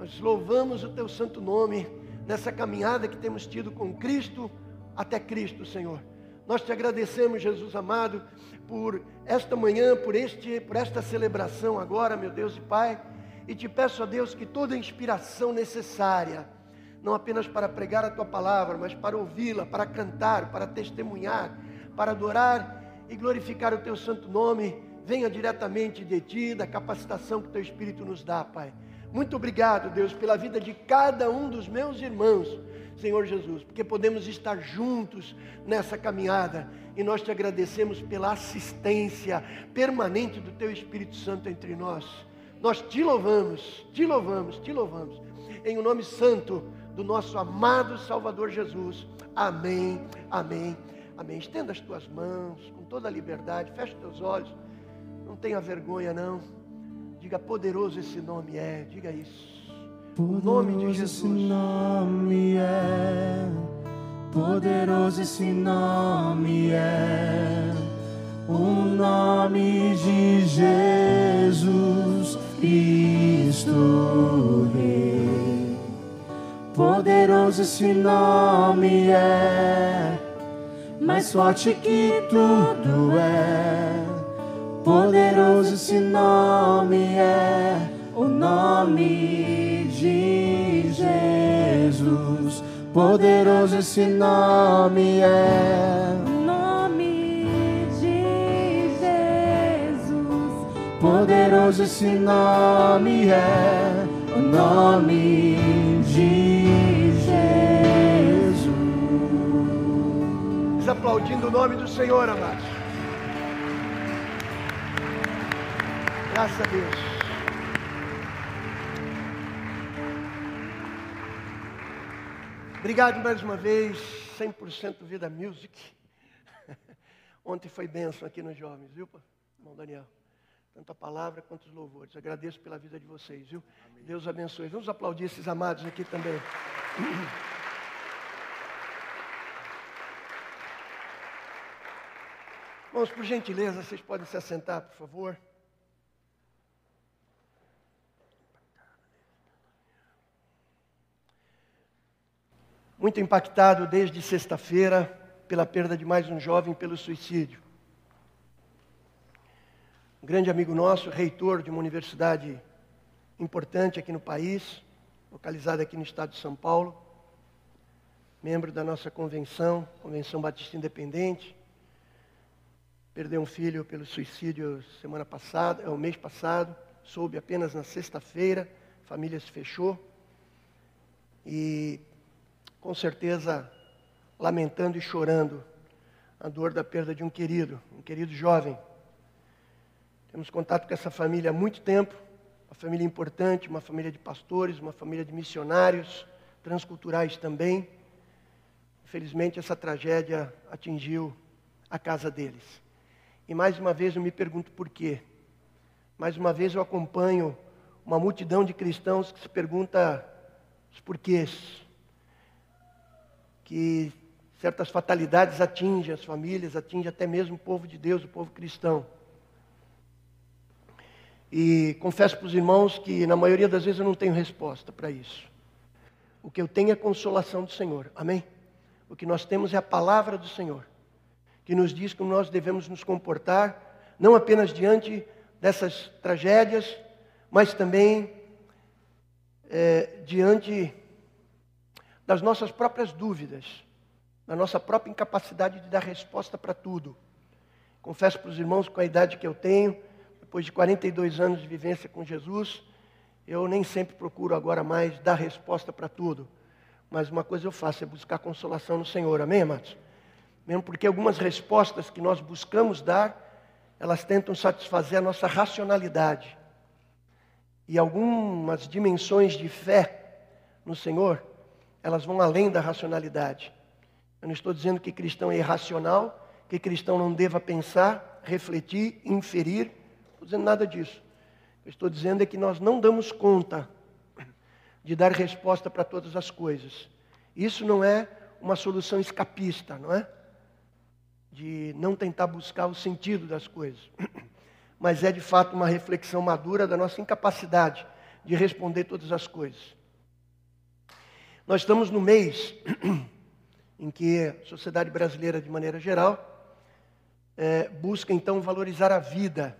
Nós louvamos o teu santo nome nessa caminhada que temos tido com Cristo até Cristo, Senhor. Nós te agradecemos, Jesus amado, por esta manhã, por, este, por esta celebração agora, meu Deus e Pai. E te peço a Deus que toda a inspiração necessária, não apenas para pregar a tua palavra, mas para ouvi-la, para cantar, para testemunhar, para adorar e glorificar o teu santo nome, venha diretamente de ti, da capacitação que teu Espírito nos dá, Pai. Muito obrigado, Deus, pela vida de cada um dos meus irmãos Senhor Jesus, porque podemos estar juntos nessa caminhada e nós te agradecemos pela assistência permanente do Teu Espírito Santo entre nós. Nós te louvamos, te louvamos, te louvamos, em o nome santo do nosso amado Salvador Jesus. Amém, amém, amém. Estenda as tuas mãos com toda a liberdade, feche teus olhos, não tenha vergonha, não. Diga poderoso esse nome é, diga isso. O nome de Jesus. Esse nome é, poderoso esse nome é, o nome de Jesus Cristo Rei. Poderoso esse nome é, mais forte que tudo é. Poderoso esse nome é, o nome de Jesus. Poderoso esse nome é. O nome de Jesus. Poderoso esse nome é. O nome de Jesus. Aplaudindo o nome do Senhor, amados. Graças a Deus. Obrigado mais uma vez, 100% Vida Music. Ontem foi bênção aqui nos jovens, viu, irmão Daniel? Tanto a palavra quanto os louvores. Agradeço pela vida de vocês, viu? Amém. Deus abençoe. Vamos aplaudir esses amados aqui também. Vamos, por gentileza, vocês podem se assentar, por favor. Muito impactado desde sexta-feira pela perda de mais um jovem pelo suicídio. Um grande amigo nosso, reitor de uma universidade importante aqui no país, localizada aqui no estado de São Paulo, membro da nossa convenção, Convenção Batista Independente, perdeu um filho pelo suicídio semana passada, é o mês passado, soube apenas na sexta-feira, a família se fechou. E com certeza lamentando e chorando a dor da perda de um querido, um querido jovem. Temos contato com essa família há muito tempo, uma família importante, uma família de pastores, uma família de missionários, transculturais também. Infelizmente, essa tragédia atingiu a casa deles. E mais uma vez eu me pergunto por quê. Mais uma vez eu acompanho uma multidão de cristãos que se pergunta os porquês que certas fatalidades atingem as famílias, atingem até mesmo o povo de Deus, o povo cristão. E confesso para os irmãos que na maioria das vezes eu não tenho resposta para isso. O que eu tenho é a consolação do Senhor. Amém? O que nós temos é a palavra do Senhor, que nos diz como nós devemos nos comportar, não apenas diante dessas tragédias, mas também é, diante das nossas próprias dúvidas, da nossa própria incapacidade de dar resposta para tudo. Confesso para os irmãos, com a idade que eu tenho, depois de 42 anos de vivência com Jesus, eu nem sempre procuro agora mais dar resposta para tudo. Mas uma coisa eu faço, é buscar consolação no Senhor. Amém, amados? Mesmo porque algumas respostas que nós buscamos dar, elas tentam satisfazer a nossa racionalidade. E algumas dimensões de fé no Senhor, elas vão além da racionalidade. Eu não estou dizendo que cristão é irracional, que cristão não deva pensar, refletir, inferir. Não estou dizendo nada disso. Eu estou dizendo é que nós não damos conta de dar resposta para todas as coisas. Isso não é uma solução escapista, não é? De não tentar buscar o sentido das coisas. Mas é de fato uma reflexão madura da nossa incapacidade de responder todas as coisas. Nós estamos no mês em que a sociedade brasileira, de maneira geral, é, busca então valorizar a vida.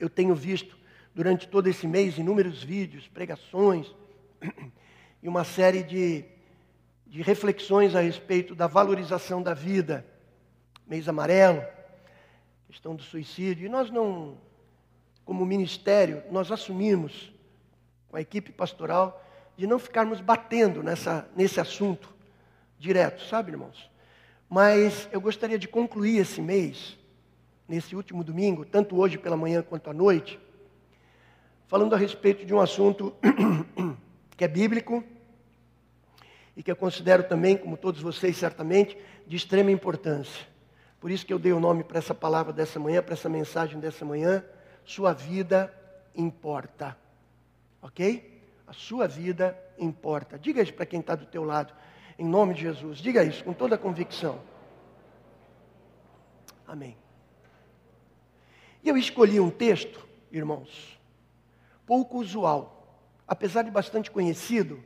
Eu tenho visto durante todo esse mês inúmeros vídeos, pregações e uma série de, de reflexões a respeito da valorização da vida. Mês amarelo, questão do suicídio. E nós não, como ministério, nós assumimos com a equipe pastoral de não ficarmos batendo nessa, nesse assunto direto, sabe, irmãos? Mas eu gostaria de concluir esse mês, nesse último domingo, tanto hoje pela manhã quanto à noite, falando a respeito de um assunto que é bíblico e que eu considero também, como todos vocês certamente, de extrema importância. Por isso que eu dei o nome para essa palavra dessa manhã, para essa mensagem dessa manhã, sua vida importa. Ok? A sua vida importa. Diga isso para quem está do teu lado em nome de Jesus. Diga isso com toda a convicção. Amém. E eu escolhi um texto, irmãos, pouco usual, apesar de bastante conhecido,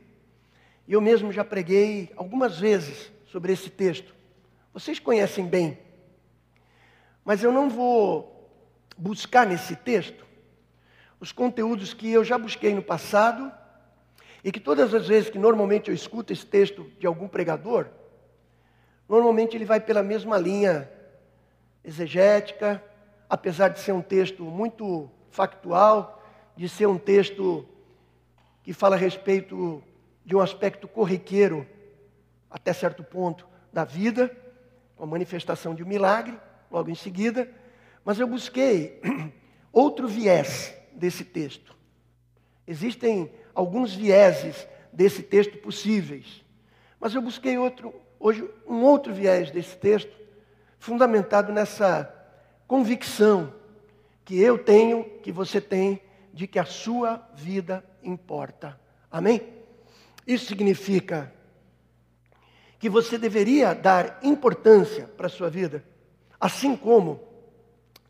eu mesmo já preguei algumas vezes sobre esse texto. Vocês conhecem bem, mas eu não vou buscar nesse texto os conteúdos que eu já busquei no passado e que todas as vezes que normalmente eu escuto esse texto de algum pregador, normalmente ele vai pela mesma linha exegética, apesar de ser um texto muito factual, de ser um texto que fala a respeito de um aspecto corriqueiro, até certo ponto, da vida, com a manifestação de um milagre, logo em seguida, mas eu busquei outro viés desse texto. Existem alguns vieses desse texto possíveis. Mas eu busquei outro, hoje um outro viés desse texto, fundamentado nessa convicção que eu tenho, que você tem, de que a sua vida importa. Amém? Isso significa que você deveria dar importância para a sua vida, assim como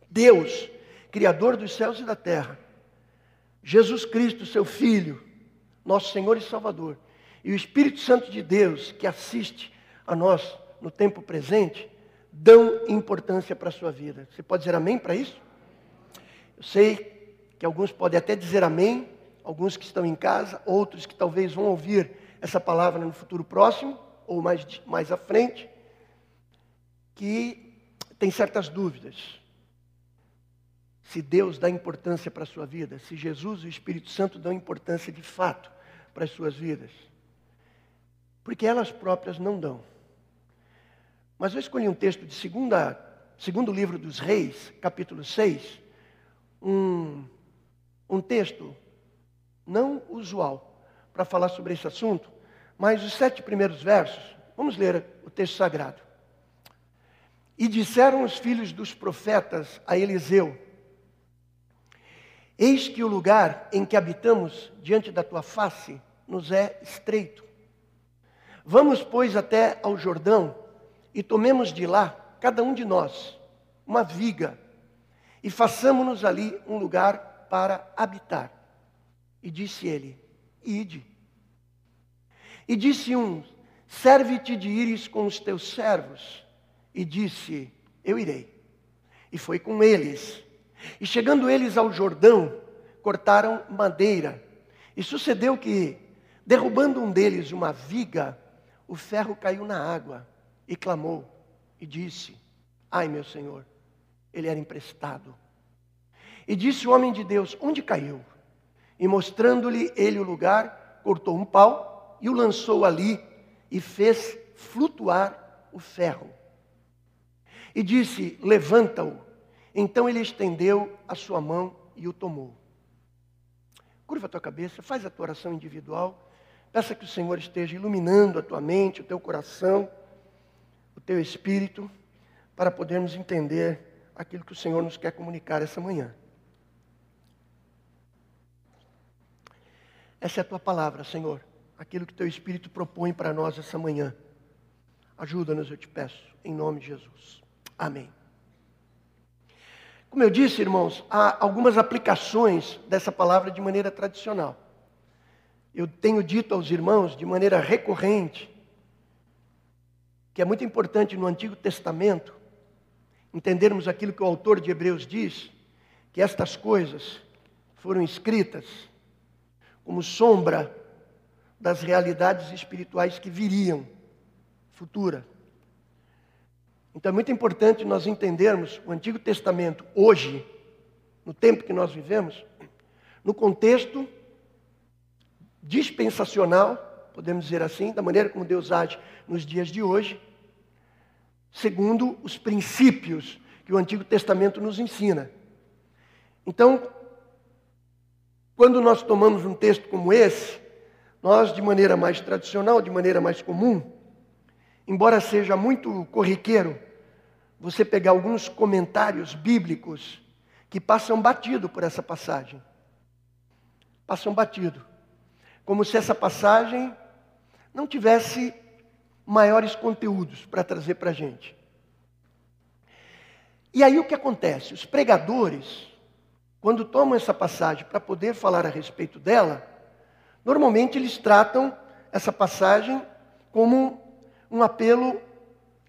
Deus, Criador dos céus e da terra, Jesus Cristo, seu Filho, nosso Senhor e Salvador, e o Espírito Santo de Deus, que assiste a nós no tempo presente, dão importância para a sua vida. Você pode dizer amém para isso? Eu sei que alguns podem até dizer amém, alguns que estão em casa, outros que talvez vão ouvir essa palavra no futuro próximo, ou mais, mais à frente, que tem certas dúvidas. Se Deus dá importância para a sua vida, se Jesus e o Espírito Santo dão importância de fato para as suas vidas. Porque elas próprias não dão. Mas eu escolhi um texto de segunda, segundo livro dos reis, capítulo 6, um, um texto não usual para falar sobre esse assunto, mas os sete primeiros versos, vamos ler o texto sagrado. E disseram os filhos dos profetas a Eliseu: Eis que o lugar em que habitamos diante da tua face nos é estreito. Vamos, pois, até ao Jordão e tomemos de lá, cada um de nós, uma viga e façamos-nos ali um lugar para habitar. E disse ele: Ide. E disse um: Serve-te de ires com os teus servos. E disse: Eu irei. E foi com eles. E chegando eles ao Jordão, cortaram madeira. E sucedeu que, derrubando um deles uma viga, o ferro caiu na água e clamou e disse: Ai, meu senhor, ele era emprestado. E disse o homem de Deus: Onde caiu? E mostrando-lhe ele o lugar, cortou um pau e o lançou ali e fez flutuar o ferro. E disse: Levanta-o. Então ele estendeu a sua mão e o tomou. Curva a tua cabeça, faz a tua oração individual. Peça que o Senhor esteja iluminando a tua mente, o teu coração, o teu espírito, para podermos entender aquilo que o Senhor nos quer comunicar essa manhã. Essa é a tua palavra, Senhor. Aquilo que teu Espírito propõe para nós essa manhã. Ajuda-nos, eu te peço, em nome de Jesus. Amém. Como eu disse, irmãos, há algumas aplicações dessa palavra de maneira tradicional. Eu tenho dito aos irmãos de maneira recorrente que é muito importante no Antigo Testamento entendermos aquilo que o autor de Hebreus diz, que estas coisas foram escritas como sombra das realidades espirituais que viriam, futura. Então é muito importante nós entendermos o Antigo Testamento hoje, no tempo que nós vivemos, no contexto dispensacional, podemos dizer assim, da maneira como Deus age nos dias de hoje, segundo os princípios que o Antigo Testamento nos ensina. Então, quando nós tomamos um texto como esse, nós, de maneira mais tradicional, de maneira mais comum, embora seja muito corriqueiro, você pegar alguns comentários bíblicos que passam batido por essa passagem. Passam batido. Como se essa passagem não tivesse maiores conteúdos para trazer para a gente. E aí o que acontece? Os pregadores, quando tomam essa passagem para poder falar a respeito dela, normalmente eles tratam essa passagem como um apelo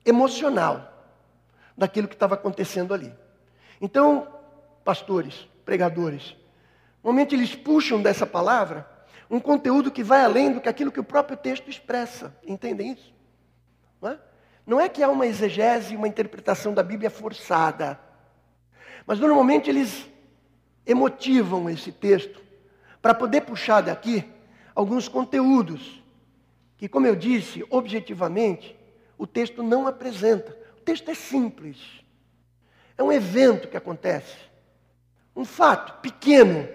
emocional daquilo que estava acontecendo ali. Então, pastores, pregadores, normalmente eles puxam dessa palavra um conteúdo que vai além do que aquilo que o próprio texto expressa. Entendem isso? Não é, não é que há uma exegese, uma interpretação da Bíblia forçada. Mas normalmente eles emotivam esse texto para poder puxar daqui alguns conteúdos que, como eu disse, objetivamente, o texto não apresenta. O texto é simples. É um evento que acontece. Um fato pequeno,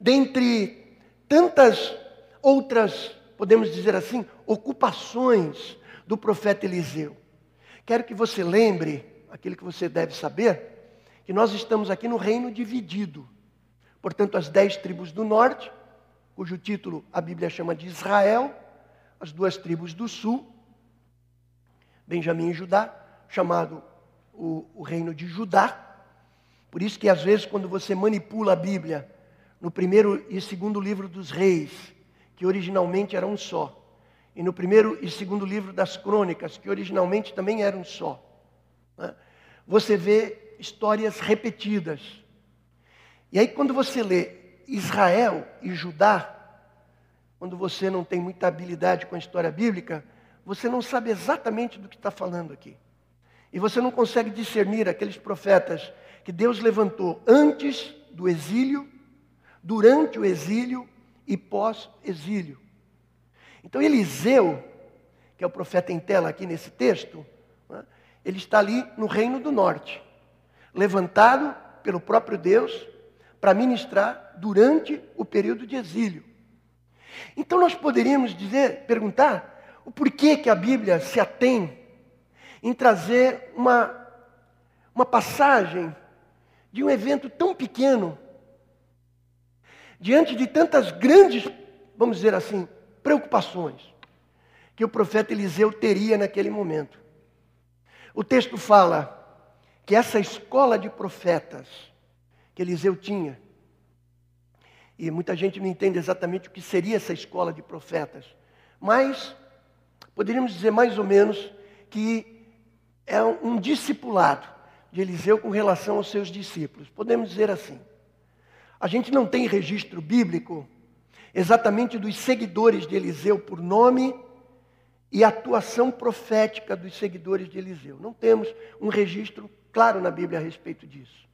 dentre tantas outras, podemos dizer assim, ocupações do profeta Eliseu. Quero que você lembre, aquilo que você deve saber, que nós estamos aqui no reino dividido. Portanto, as dez tribos do norte, cujo título a Bíblia chama de Israel, as duas tribos do sul, Benjamim e Judá, chamado o, o reino de Judá. Por isso que às vezes quando você manipula a Bíblia no primeiro e segundo livro dos reis, que originalmente eram um só, e no primeiro e segundo livro das crônicas, que originalmente também eram um só, né? você vê histórias repetidas. E aí quando você lê Israel e Judá, quando você não tem muita habilidade com a história bíblica, você não sabe exatamente do que está falando aqui. E você não consegue discernir aqueles profetas que Deus levantou antes do exílio, durante o exílio e pós-exílio. Então Eliseu, que é o profeta em tela aqui nesse texto, né, ele está ali no reino do norte, levantado pelo próprio Deus para ministrar durante o período de exílio. Então nós poderíamos dizer, perguntar, o porquê que a Bíblia se atém em trazer uma, uma passagem de um evento tão pequeno, diante de tantas grandes, vamos dizer assim, preocupações que o profeta Eliseu teria naquele momento. O texto fala que essa escola de profetas que Eliseu tinha, e muita gente não entende exatamente o que seria essa escola de profetas. Mas poderíamos dizer mais ou menos que é um discipulado de Eliseu com relação aos seus discípulos. Podemos dizer assim. A gente não tem registro bíblico exatamente dos seguidores de Eliseu por nome e atuação profética dos seguidores de Eliseu. Não temos um registro claro na Bíblia a respeito disso.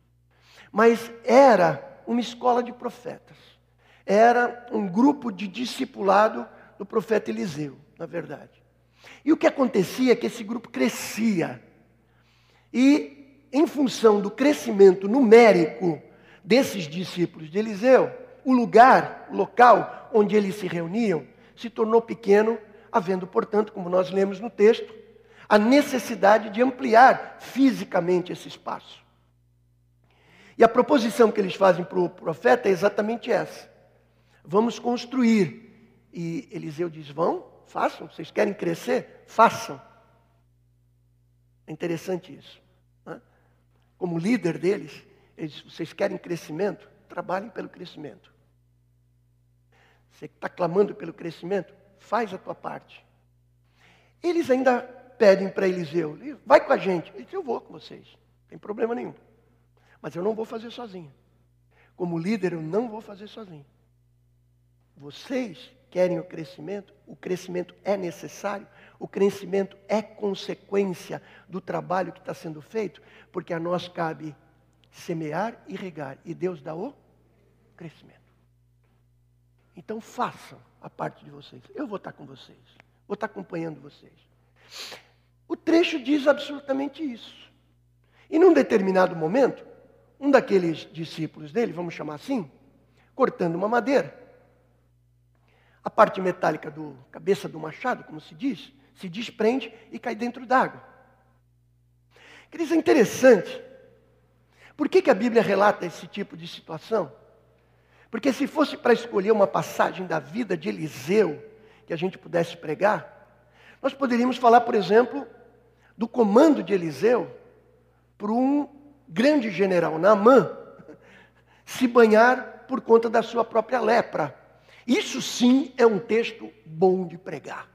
Mas era uma escola de profetas era um grupo de discipulado do profeta Eliseu, na verdade. E o que acontecia é que esse grupo crescia. E, em função do crescimento numérico desses discípulos de Eliseu, o lugar, o local onde eles se reuniam, se tornou pequeno, havendo, portanto, como nós lemos no texto, a necessidade de ampliar fisicamente esse espaço. E a proposição que eles fazem para o profeta é exatamente essa. Vamos construir. E Eliseu diz: Vão, façam. Vocês querem crescer? Façam. É interessante isso. Né? como líder deles, eles, vocês querem crescimento? Trabalhem pelo crescimento. Você está clamando pelo crescimento? Faz a tua parte. Eles ainda pedem para Eliseu, vai com a gente. Ele diz, eu vou com vocês, não tem problema nenhum. Mas eu não vou fazer sozinho. Como líder, eu não vou fazer sozinho. Vocês querem o crescimento? O crescimento é necessário? O crescimento é consequência do trabalho que está sendo feito? Porque a nós cabe semear e regar. E Deus dá o crescimento. Então façam a parte de vocês. Eu vou estar com vocês. Vou estar acompanhando vocês. O trecho diz absolutamente isso. E num determinado momento, um daqueles discípulos dele, vamos chamar assim, cortando uma madeira, a parte metálica do cabeça do machado, como se diz, se desprende e cai dentro d'água. Queridos, é interessante. Por que, que a Bíblia relata esse tipo de situação? Porque se fosse para escolher uma passagem da vida de Eliseu que a gente pudesse pregar, nós poderíamos falar, por exemplo, do comando de Eliseu para um grande general, Naamã, se banhar por conta da sua própria lepra. Isso sim é um texto bom de pregar.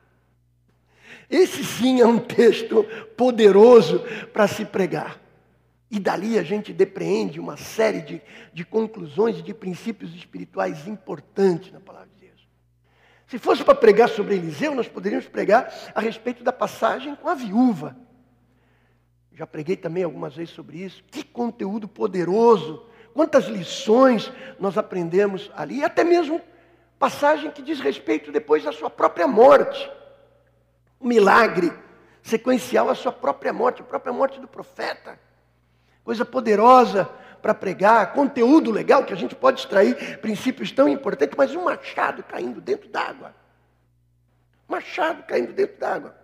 Esse sim é um texto poderoso para se pregar. E dali a gente depreende uma série de, de conclusões e de princípios espirituais importantes na palavra de Deus. Se fosse para pregar sobre Eliseu, nós poderíamos pregar a respeito da passagem com a viúva. Já preguei também algumas vezes sobre isso. Que conteúdo poderoso! Quantas lições nós aprendemos ali, até mesmo passagem que diz respeito depois à sua própria morte. Um milagre sequencial à sua própria morte, a própria morte do profeta coisa poderosa para pregar, conteúdo legal que a gente pode extrair, princípios tão importantes, mas um machado caindo dentro d'água. Machado caindo dentro d'água.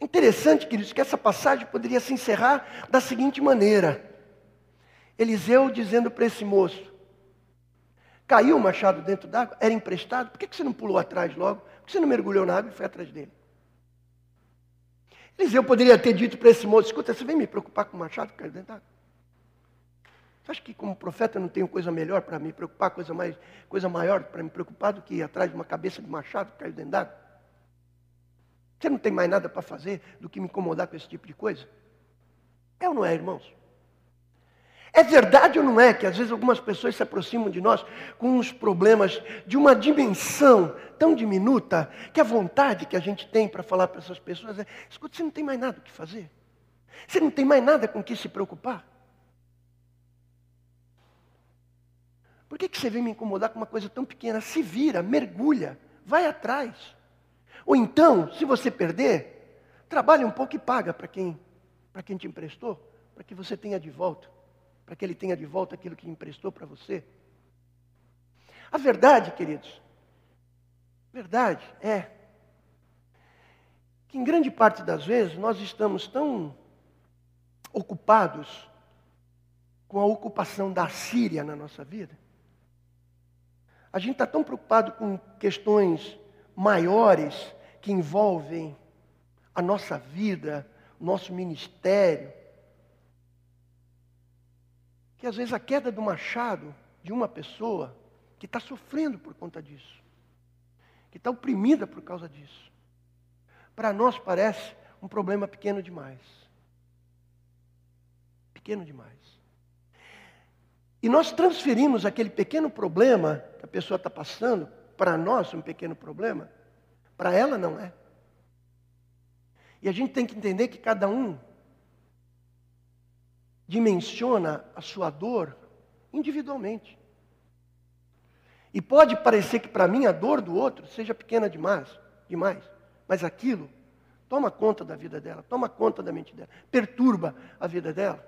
Interessante, queridos, que essa passagem poderia se encerrar da seguinte maneira: Eliseu dizendo para esse moço: caiu o machado dentro d'água, era emprestado, por que você não pulou atrás logo? Por que você não mergulhou na água e foi atrás dele? Eliseu poderia ter dito para esse moço: escuta, você vem me preocupar com o machado que caiu dentro d'água? Você acha que como profeta eu não tenho coisa melhor para me preocupar, coisa, mais, coisa maior para me preocupar do que ir atrás de uma cabeça de machado que caiu dentro d'água? Você não tem mais nada para fazer do que me incomodar com esse tipo de coisa? É ou não é, irmãos? É verdade ou não é que às vezes algumas pessoas se aproximam de nós com uns problemas de uma dimensão tão diminuta que a vontade que a gente tem para falar para essas pessoas é: escuta, você não tem mais nada o que fazer. Você não tem mais nada com que se preocupar. Por que, que você vem me incomodar com uma coisa tão pequena? Se vira, mergulha, vai atrás. Ou então, se você perder, trabalhe um pouco e paga para quem, para quem te emprestou, para que você tenha de volta para que ele tenha de volta aquilo que emprestou para você? A verdade, queridos, verdade é que em grande parte das vezes nós estamos tão ocupados com a ocupação da Síria na nossa vida. A gente está tão preocupado com questões maiores que envolvem a nossa vida, nosso ministério, que às vezes a queda do machado de uma pessoa que está sofrendo por conta disso, que está oprimida por causa disso, para nós parece um problema pequeno demais. Pequeno demais. E nós transferimos aquele pequeno problema que a pessoa está passando, para nós um pequeno problema, para ela não é. E a gente tem que entender que cada um dimensiona a sua dor individualmente. E pode parecer que para mim a dor do outro seja pequena demais, demais, mas aquilo toma conta da vida dela, toma conta da mente dela, perturba a vida dela.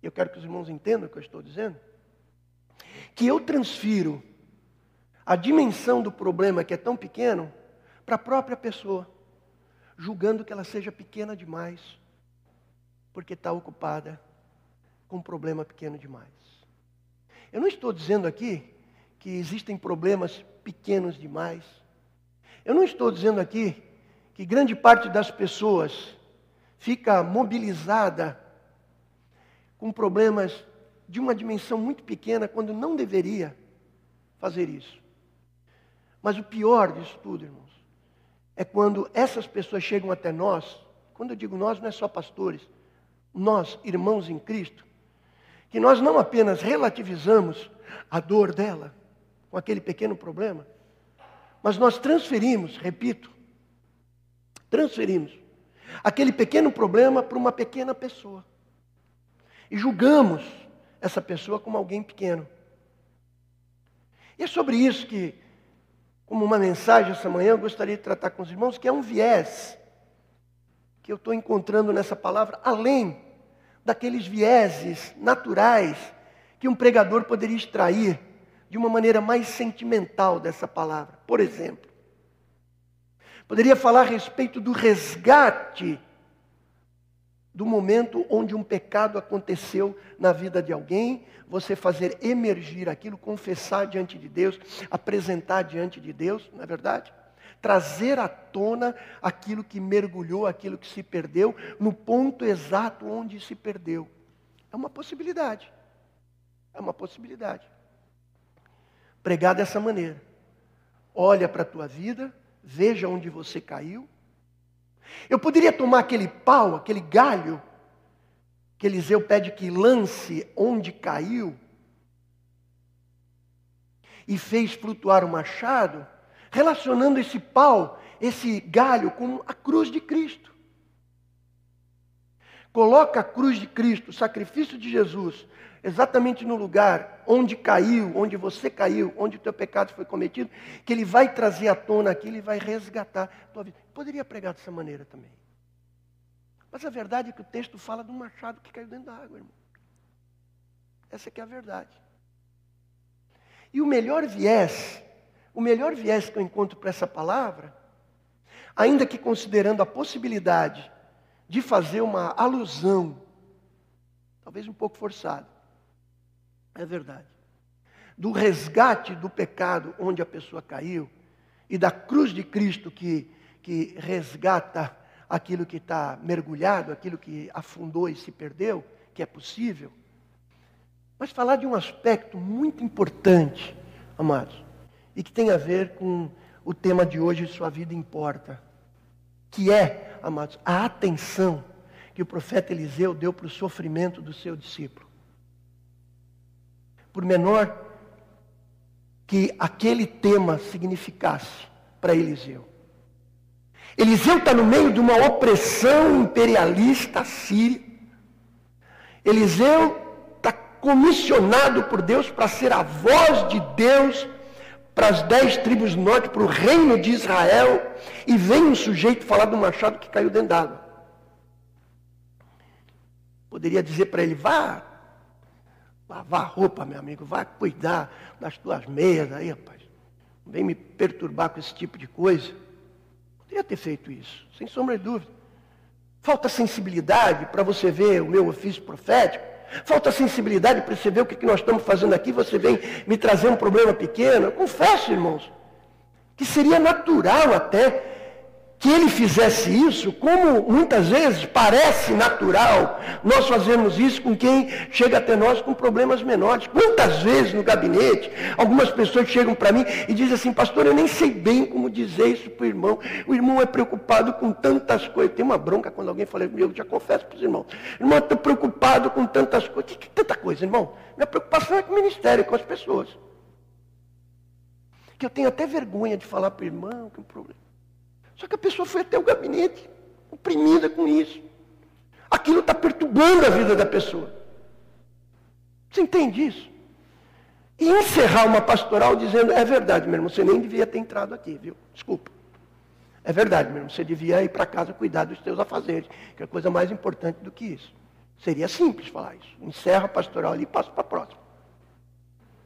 Eu quero que os irmãos entendam o que eu estou dizendo. Que eu transfiro a dimensão do problema que é tão pequeno para a própria pessoa, julgando que ela seja pequena demais porque está ocupada com um problema pequeno demais. Eu não estou dizendo aqui que existem problemas pequenos demais. Eu não estou dizendo aqui que grande parte das pessoas fica mobilizada com problemas de uma dimensão muito pequena quando não deveria fazer isso. Mas o pior disso tudo, irmãos, é quando essas pessoas chegam até nós, quando eu digo nós, não é só pastores, nós, irmãos em Cristo, que nós não apenas relativizamos a dor dela com aquele pequeno problema, mas nós transferimos, repito, transferimos aquele pequeno problema para uma pequena pessoa. E julgamos essa pessoa como alguém pequeno. E é sobre isso que, como uma mensagem essa manhã, eu gostaria de tratar com os irmãos, que é um viés que eu estou encontrando nessa palavra, além daqueles vieses naturais que um pregador poderia extrair de uma maneira mais sentimental dessa palavra. Por exemplo, poderia falar a respeito do resgate do momento onde um pecado aconteceu na vida de alguém, você fazer emergir aquilo, confessar diante de Deus, apresentar diante de Deus, não é verdade? Trazer à tona aquilo que mergulhou, aquilo que se perdeu, no ponto exato onde se perdeu. É uma possibilidade. É uma possibilidade. Pregar dessa maneira. Olha para a tua vida, veja onde você caiu, eu poderia tomar aquele pau, aquele galho, que Eliseu pede que lance onde caiu, e fez flutuar o machado, relacionando esse pau, esse galho, com a cruz de Cristo. Coloca a cruz de Cristo, o sacrifício de Jesus, exatamente no lugar onde caiu, onde você caiu, onde o teu pecado foi cometido, que ele vai trazer à tona aqui, ele vai resgatar a tua vida. Poderia pregar dessa maneira também. Mas a verdade é que o texto fala de um machado que caiu dentro da água, irmão. Essa é que é a verdade. E o melhor viés, o melhor viés que eu encontro para essa palavra, ainda que considerando a possibilidade de fazer uma alusão, talvez um pouco forçada, é verdade. Do resgate do pecado onde a pessoa caiu e da cruz de Cristo que, que resgata aquilo que está mergulhado, aquilo que afundou e se perdeu, que é possível. Mas falar de um aspecto muito importante, amados, e que tem a ver com o tema de hoje, Sua Vida Importa, que é, amados, a atenção que o profeta Eliseu deu para o sofrimento do seu discípulo por menor que aquele tema significasse para Eliseu. Eliseu está no meio de uma opressão imperialista síria. Eliseu está comissionado por Deus para ser a voz de Deus para as dez tribos do norte, para o reino de Israel, e vem um sujeito falar do machado que caiu dentro d'água. Poderia dizer para ele, vá Lavar roupa, meu amigo, vai cuidar das tuas meias aí, rapaz. Não vem me perturbar com esse tipo de coisa. Poderia ter feito isso, sem sombra de dúvida. Falta sensibilidade para você ver o meu ofício profético. Falta sensibilidade para ver o que nós estamos fazendo aqui. Você vem me trazer um problema pequeno. Confesso, irmãos, que seria natural até que ele fizesse isso, como muitas vezes parece natural, nós fazemos isso com quem chega até nós com problemas menores. Quantas vezes no gabinete, algumas pessoas chegam para mim e dizem assim, pastor, eu nem sei bem como dizer isso para o irmão. O irmão é preocupado com tantas coisas. Tem uma bronca quando alguém fala comigo, eu já confesso para os irmãos. Irmão, estou preocupado com tantas coisas. Que, que tanta coisa, irmão? Minha preocupação é com o ministério, com as pessoas. Que eu tenho até vergonha de falar para o irmão que é um problema. Só que a pessoa foi até o gabinete, oprimida com isso. Aquilo está perturbando a vida da pessoa. Você entende isso? E encerrar uma pastoral dizendo, é verdade, meu irmão, você nem devia ter entrado aqui, viu? Desculpa. É verdade, meu irmão, você devia ir para casa cuidar dos teus afazeres, que é coisa mais importante do que isso. Seria simples falar isso. Encerra a pastoral ali e passa para a próxima.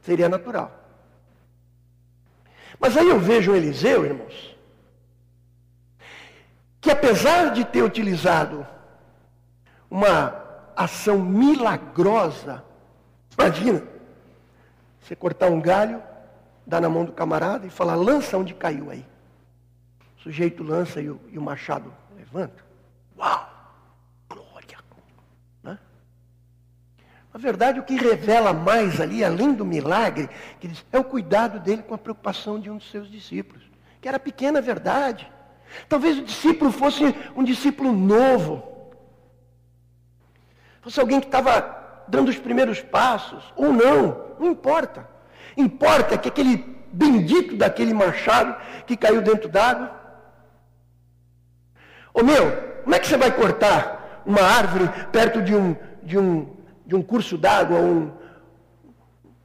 Seria natural. Mas aí eu vejo o Eliseu, irmãos, que apesar de ter utilizado uma ação milagrosa, imagina, você cortar um galho, dar na mão do camarada e falar, lança onde caiu aí. O sujeito lança e o, e o machado levanta. Uau! Glória! Né? Na verdade, o que revela mais ali, além do milagre, é o cuidado dele com a preocupação de um dos seus discípulos, que era pequena é verdade. Talvez o discípulo fosse um discípulo novo, fosse alguém que estava dando os primeiros passos, ou não, não importa. Importa que aquele bendito daquele machado que caiu dentro d'água. Ô meu, como é que você vai cortar uma árvore perto de um, de um, de um curso d'água, um,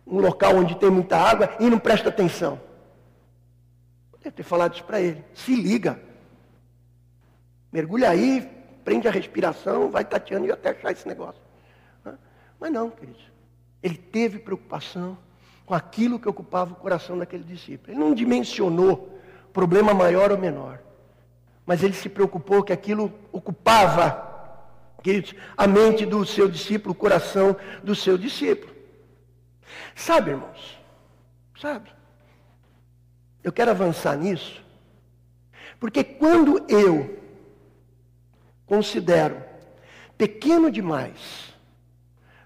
um local onde tem muita água e não presta atenção? Deve ter falado isso para ele. Se liga. Mergulha aí, prende a respiração, vai tateando e até achar esse negócio. Mas não, queridos. Ele teve preocupação com aquilo que ocupava o coração daquele discípulo. Ele não dimensionou problema maior ou menor. Mas ele se preocupou que aquilo ocupava, queridos, a mente do seu discípulo, o coração do seu discípulo. Sabe, irmãos? Sabe? Eu quero avançar nisso. Porque quando eu considero pequeno demais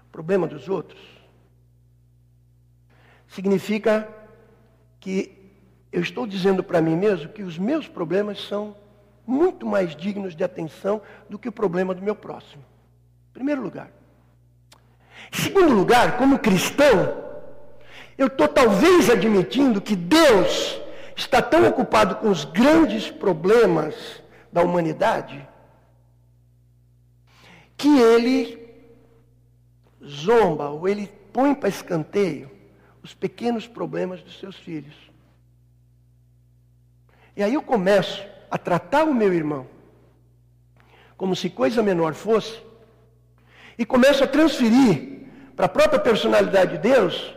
o problema dos outros, significa que eu estou dizendo para mim mesmo que os meus problemas são muito mais dignos de atenção do que o problema do meu próximo. Em primeiro lugar. Em segundo lugar, como cristão, eu estou talvez admitindo que Deus está tão ocupado com os grandes problemas da humanidade que ele zomba ou ele põe para escanteio os pequenos problemas dos seus filhos. E aí eu começo a tratar o meu irmão como se coisa menor fosse, e começo a transferir para a própria personalidade de Deus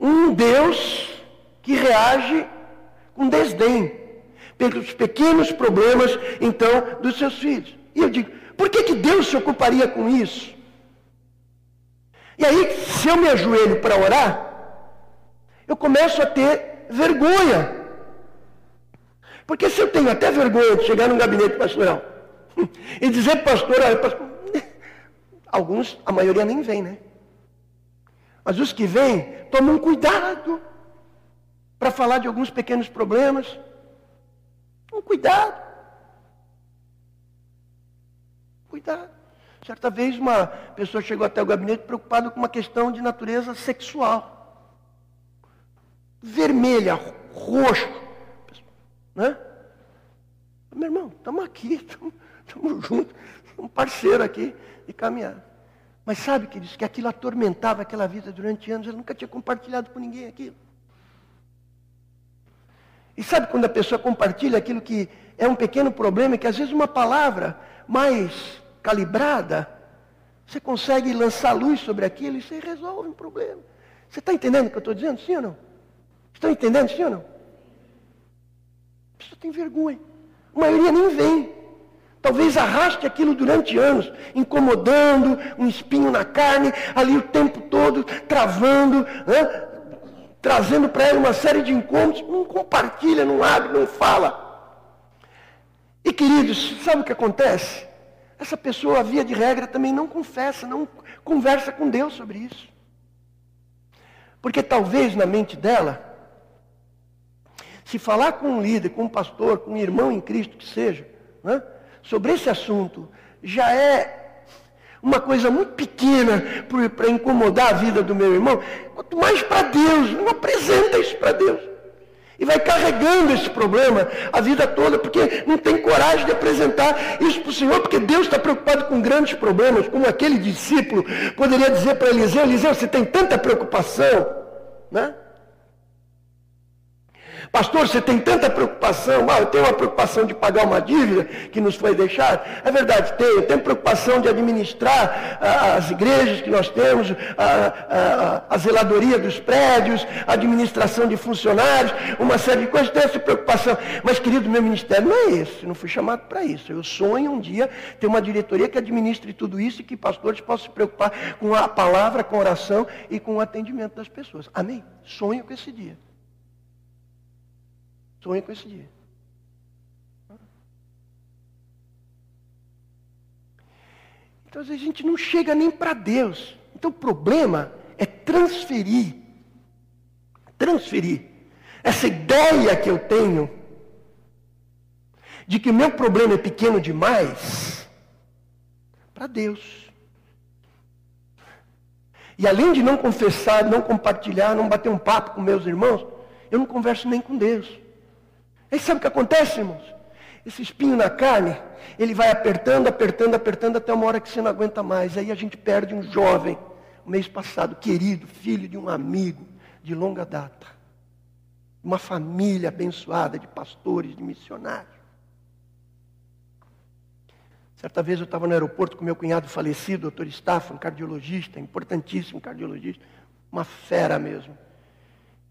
um Deus que reage com desdém pelos pequenos problemas, então, dos seus filhos. E eu digo, por que, que Deus se ocuparia com isso? E aí, se eu me ajoelho para orar, eu começo a ter vergonha. Porque se eu tenho até vergonha de chegar num gabinete pastoral e dizer pastor, alguns, a maioria nem vem, né? Mas os que vêm, tomam cuidado para falar de alguns pequenos problemas. Um cuidado. Cuidado. Certa vez uma pessoa chegou até o gabinete preocupada com uma questão de natureza sexual. Vermelha, roxo. Né? Meu irmão, estamos aqui, estamos juntos, um parceiro aqui de caminhar. Mas sabe, que disse que aquilo atormentava aquela vida durante anos, ele nunca tinha compartilhado com ninguém aquilo. E sabe quando a pessoa compartilha aquilo que é um pequeno problema, que às vezes uma palavra mais calibrada, você consegue lançar luz sobre aquilo e você resolve um problema. Você está entendendo o que eu estou dizendo, sim ou não? Estão entendendo, sim ou não? A pessoa tem vergonha. A maioria nem vem. Talvez arraste aquilo durante anos, incomodando, um espinho na carne, ali o tempo todo, travando, né? trazendo para ela uma série de incômodos. Não compartilha, não abre, não fala. E queridos, sabe o que acontece? Essa pessoa, via de regra, também não confessa, não conversa com Deus sobre isso. Porque talvez na mente dela, se falar com um líder, com um pastor, com um irmão em Cristo que seja, né, sobre esse assunto, já é uma coisa muito pequena para incomodar a vida do meu irmão. Quanto mais para Deus, não apresenta isso para Deus. E vai carregando esse problema a vida toda, porque não tem coragem de apresentar isso para o Senhor, porque Deus está preocupado com grandes problemas, como aquele discípulo poderia dizer para Eliseu, Eliseu, você tem tanta preocupação, né? Pastor, você tem tanta preocupação. Ah, eu tenho uma preocupação de pagar uma dívida que nos foi deixada. É verdade, tenho. Tenho preocupação de administrar ah, as igrejas que nós temos, ah, ah, a zeladoria dos prédios, a administração de funcionários, uma série de coisas. Tenho essa preocupação. Mas, querido, meu ministério não é esse. Não fui chamado para isso. Eu sonho um dia ter uma diretoria que administre tudo isso e que pastores possam se preocupar com a palavra, com a oração e com o atendimento das pessoas. Amém? Sonho com esse dia. Sonho com esse dia. Então, às vezes, a gente não chega nem para Deus. Então o problema é transferir, transferir essa ideia que eu tenho de que o meu problema é pequeno demais para Deus. E além de não confessar, não compartilhar, não bater um papo com meus irmãos, eu não converso nem com Deus. Aí sabe o que acontece, irmãos? Esse espinho na carne, ele vai apertando, apertando, apertando até uma hora que você não aguenta mais. Aí a gente perde um jovem, o mês passado, querido, filho de um amigo de longa data. Uma família abençoada de pastores, de missionários. Certa vez eu estava no aeroporto com meu cunhado falecido, doutor Staffan, cardiologista, importantíssimo cardiologista, uma fera mesmo.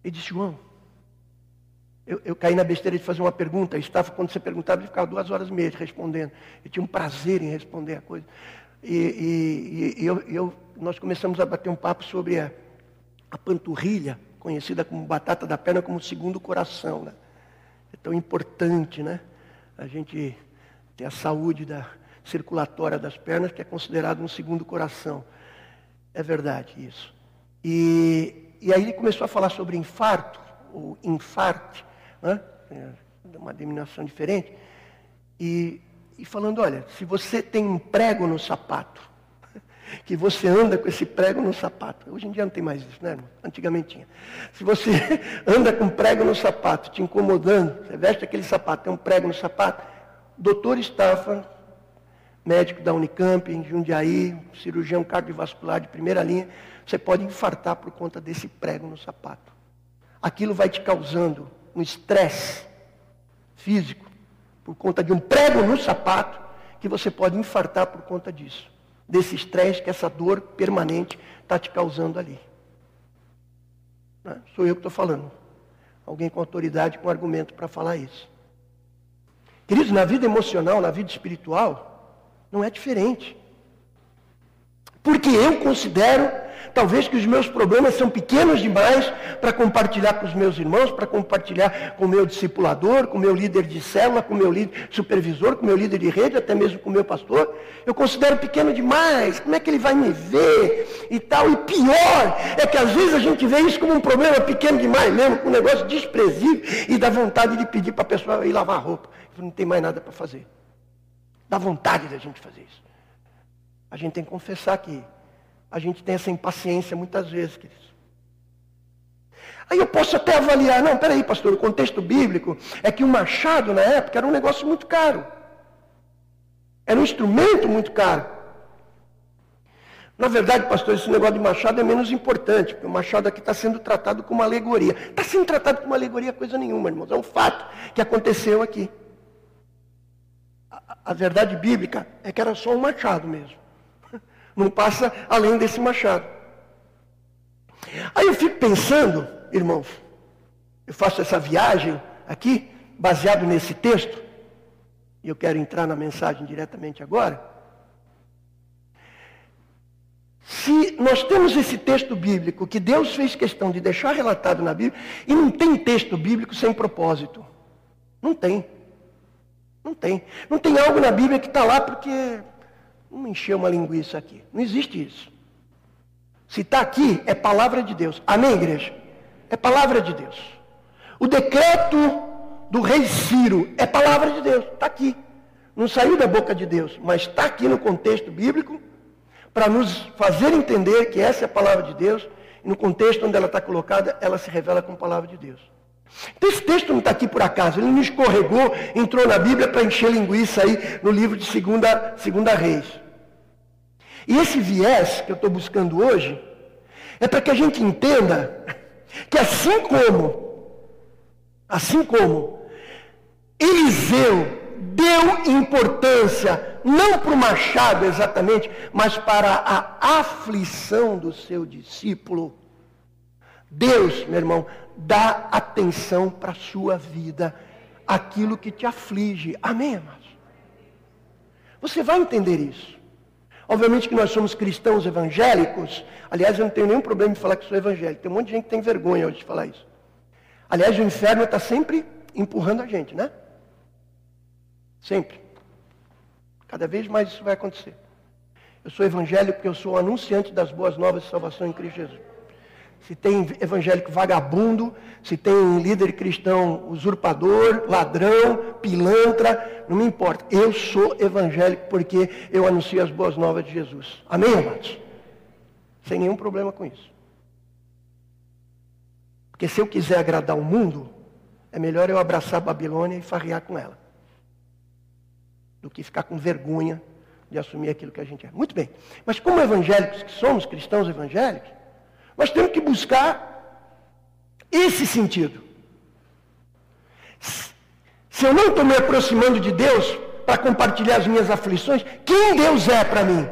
Ele disse, João, eu, eu, caí na besteira de fazer uma pergunta. Estava, quando você perguntava, ele ficava duas horas e meia respondendo. Eu tinha um prazer em responder a coisa. E, e, e eu, eu, nós começamos a bater um papo sobre a, a, panturrilha, conhecida como batata da perna, como segundo coração. Né? É tão importante, né? A gente ter a saúde da circulatória das pernas, que é considerado um segundo coração. É verdade isso. E, e aí ele começou a falar sobre infarto, ou infarte né? Uma denominação diferente, e, e falando, olha, se você tem um prego no sapato, que você anda com esse prego no sapato. Hoje em dia não tem mais isso, né, irmão? Antigamente tinha. Se você anda com prego no sapato, te incomodando, você veste aquele sapato, tem um prego no sapato, doutor Staffan, médico da Unicamp, em Jundiaí, cirurgião cardiovascular de primeira linha, você pode infartar por conta desse prego no sapato. Aquilo vai te causando um estresse físico por conta de um prego no sapato que você pode infartar por conta disso. Desse estresse que essa dor permanente está te causando ali. Não, é? sou eu que estou falando. Alguém com autoridade, com argumento para falar isso. Queridos, na vida emocional, na vida espiritual, não é diferente. Porque eu considero Talvez que os meus problemas são pequenos demais para compartilhar com os meus irmãos, para compartilhar com o meu discipulador, com o meu líder de célula, com o meu líder supervisor, com o meu líder de rede, até mesmo com o meu pastor. Eu considero pequeno demais. Como é que ele vai me ver e tal? E pior é que às vezes a gente vê isso como um problema pequeno demais mesmo, com um negócio desprezível e dá vontade de pedir para a pessoa ir lavar a roupa. Não tem mais nada para fazer. Dá vontade da gente fazer isso. A gente tem que confessar que a gente tem essa impaciência muitas vezes, queridos. Aí eu posso até avaliar, não, peraí, pastor, o contexto bíblico é que o machado na época era um negócio muito caro. Era um instrumento muito caro. Na verdade, pastor, esse negócio de machado é menos importante, porque o machado aqui está sendo tratado como uma alegoria. Está sendo tratado como uma alegoria coisa nenhuma, irmãos. É um fato que aconteceu aqui. A, a verdade bíblica é que era só um machado mesmo. Não passa além desse machado. Aí eu fico pensando, irmãos, eu faço essa viagem aqui, baseado nesse texto, e eu quero entrar na mensagem diretamente agora. Se nós temos esse texto bíblico que Deus fez questão de deixar relatado na Bíblia, e não tem texto bíblico sem propósito. Não tem. Não tem. Não tem algo na Bíblia que está lá porque Vamos encher uma linguiça aqui. Não existe isso. Se está aqui, é palavra de Deus. Amém, igreja? É palavra de Deus. O decreto do rei Ciro é palavra de Deus. Está aqui. Não saiu da boca de Deus, mas está aqui no contexto bíblico para nos fazer entender que essa é a palavra de Deus. E no contexto onde ela está colocada, ela se revela como palavra de Deus. Então esse texto não está aqui por acaso, ele não escorregou, entrou na Bíblia para encher linguiça aí no livro de segunda, segunda Reis. E esse viés que eu estou buscando hoje é para que a gente entenda que assim como, assim como Eliseu deu importância não para o machado exatamente, mas para a aflição do seu discípulo, Deus, meu irmão, dá atenção para a sua vida, aquilo que te aflige. Amém, amados? Você vai entender isso. Obviamente que nós somos cristãos evangélicos. Aliás, eu não tenho nenhum problema em falar que sou evangélico. Tem um monte de gente que tem vergonha hoje de falar isso. Aliás, o inferno está sempre empurrando a gente, né? Sempre. Cada vez mais isso vai acontecer. Eu sou evangélico porque eu sou anunciante das boas novas de salvação em Cristo Jesus. Se tem evangélico vagabundo, se tem líder cristão usurpador, ladrão, pilantra, não me importa. Eu sou evangélico porque eu anuncio as boas novas de Jesus. Amém, amados? Sem nenhum problema com isso. Porque se eu quiser agradar o mundo, é melhor eu abraçar a Babilônia e farrear com ela. Do que ficar com vergonha de assumir aquilo que a gente é. Muito bem. Mas como evangélicos que somos, cristãos evangélicos, nós temos que buscar esse sentido. Se eu não estou me aproximando de Deus para compartilhar as minhas aflições, quem Deus é para mim?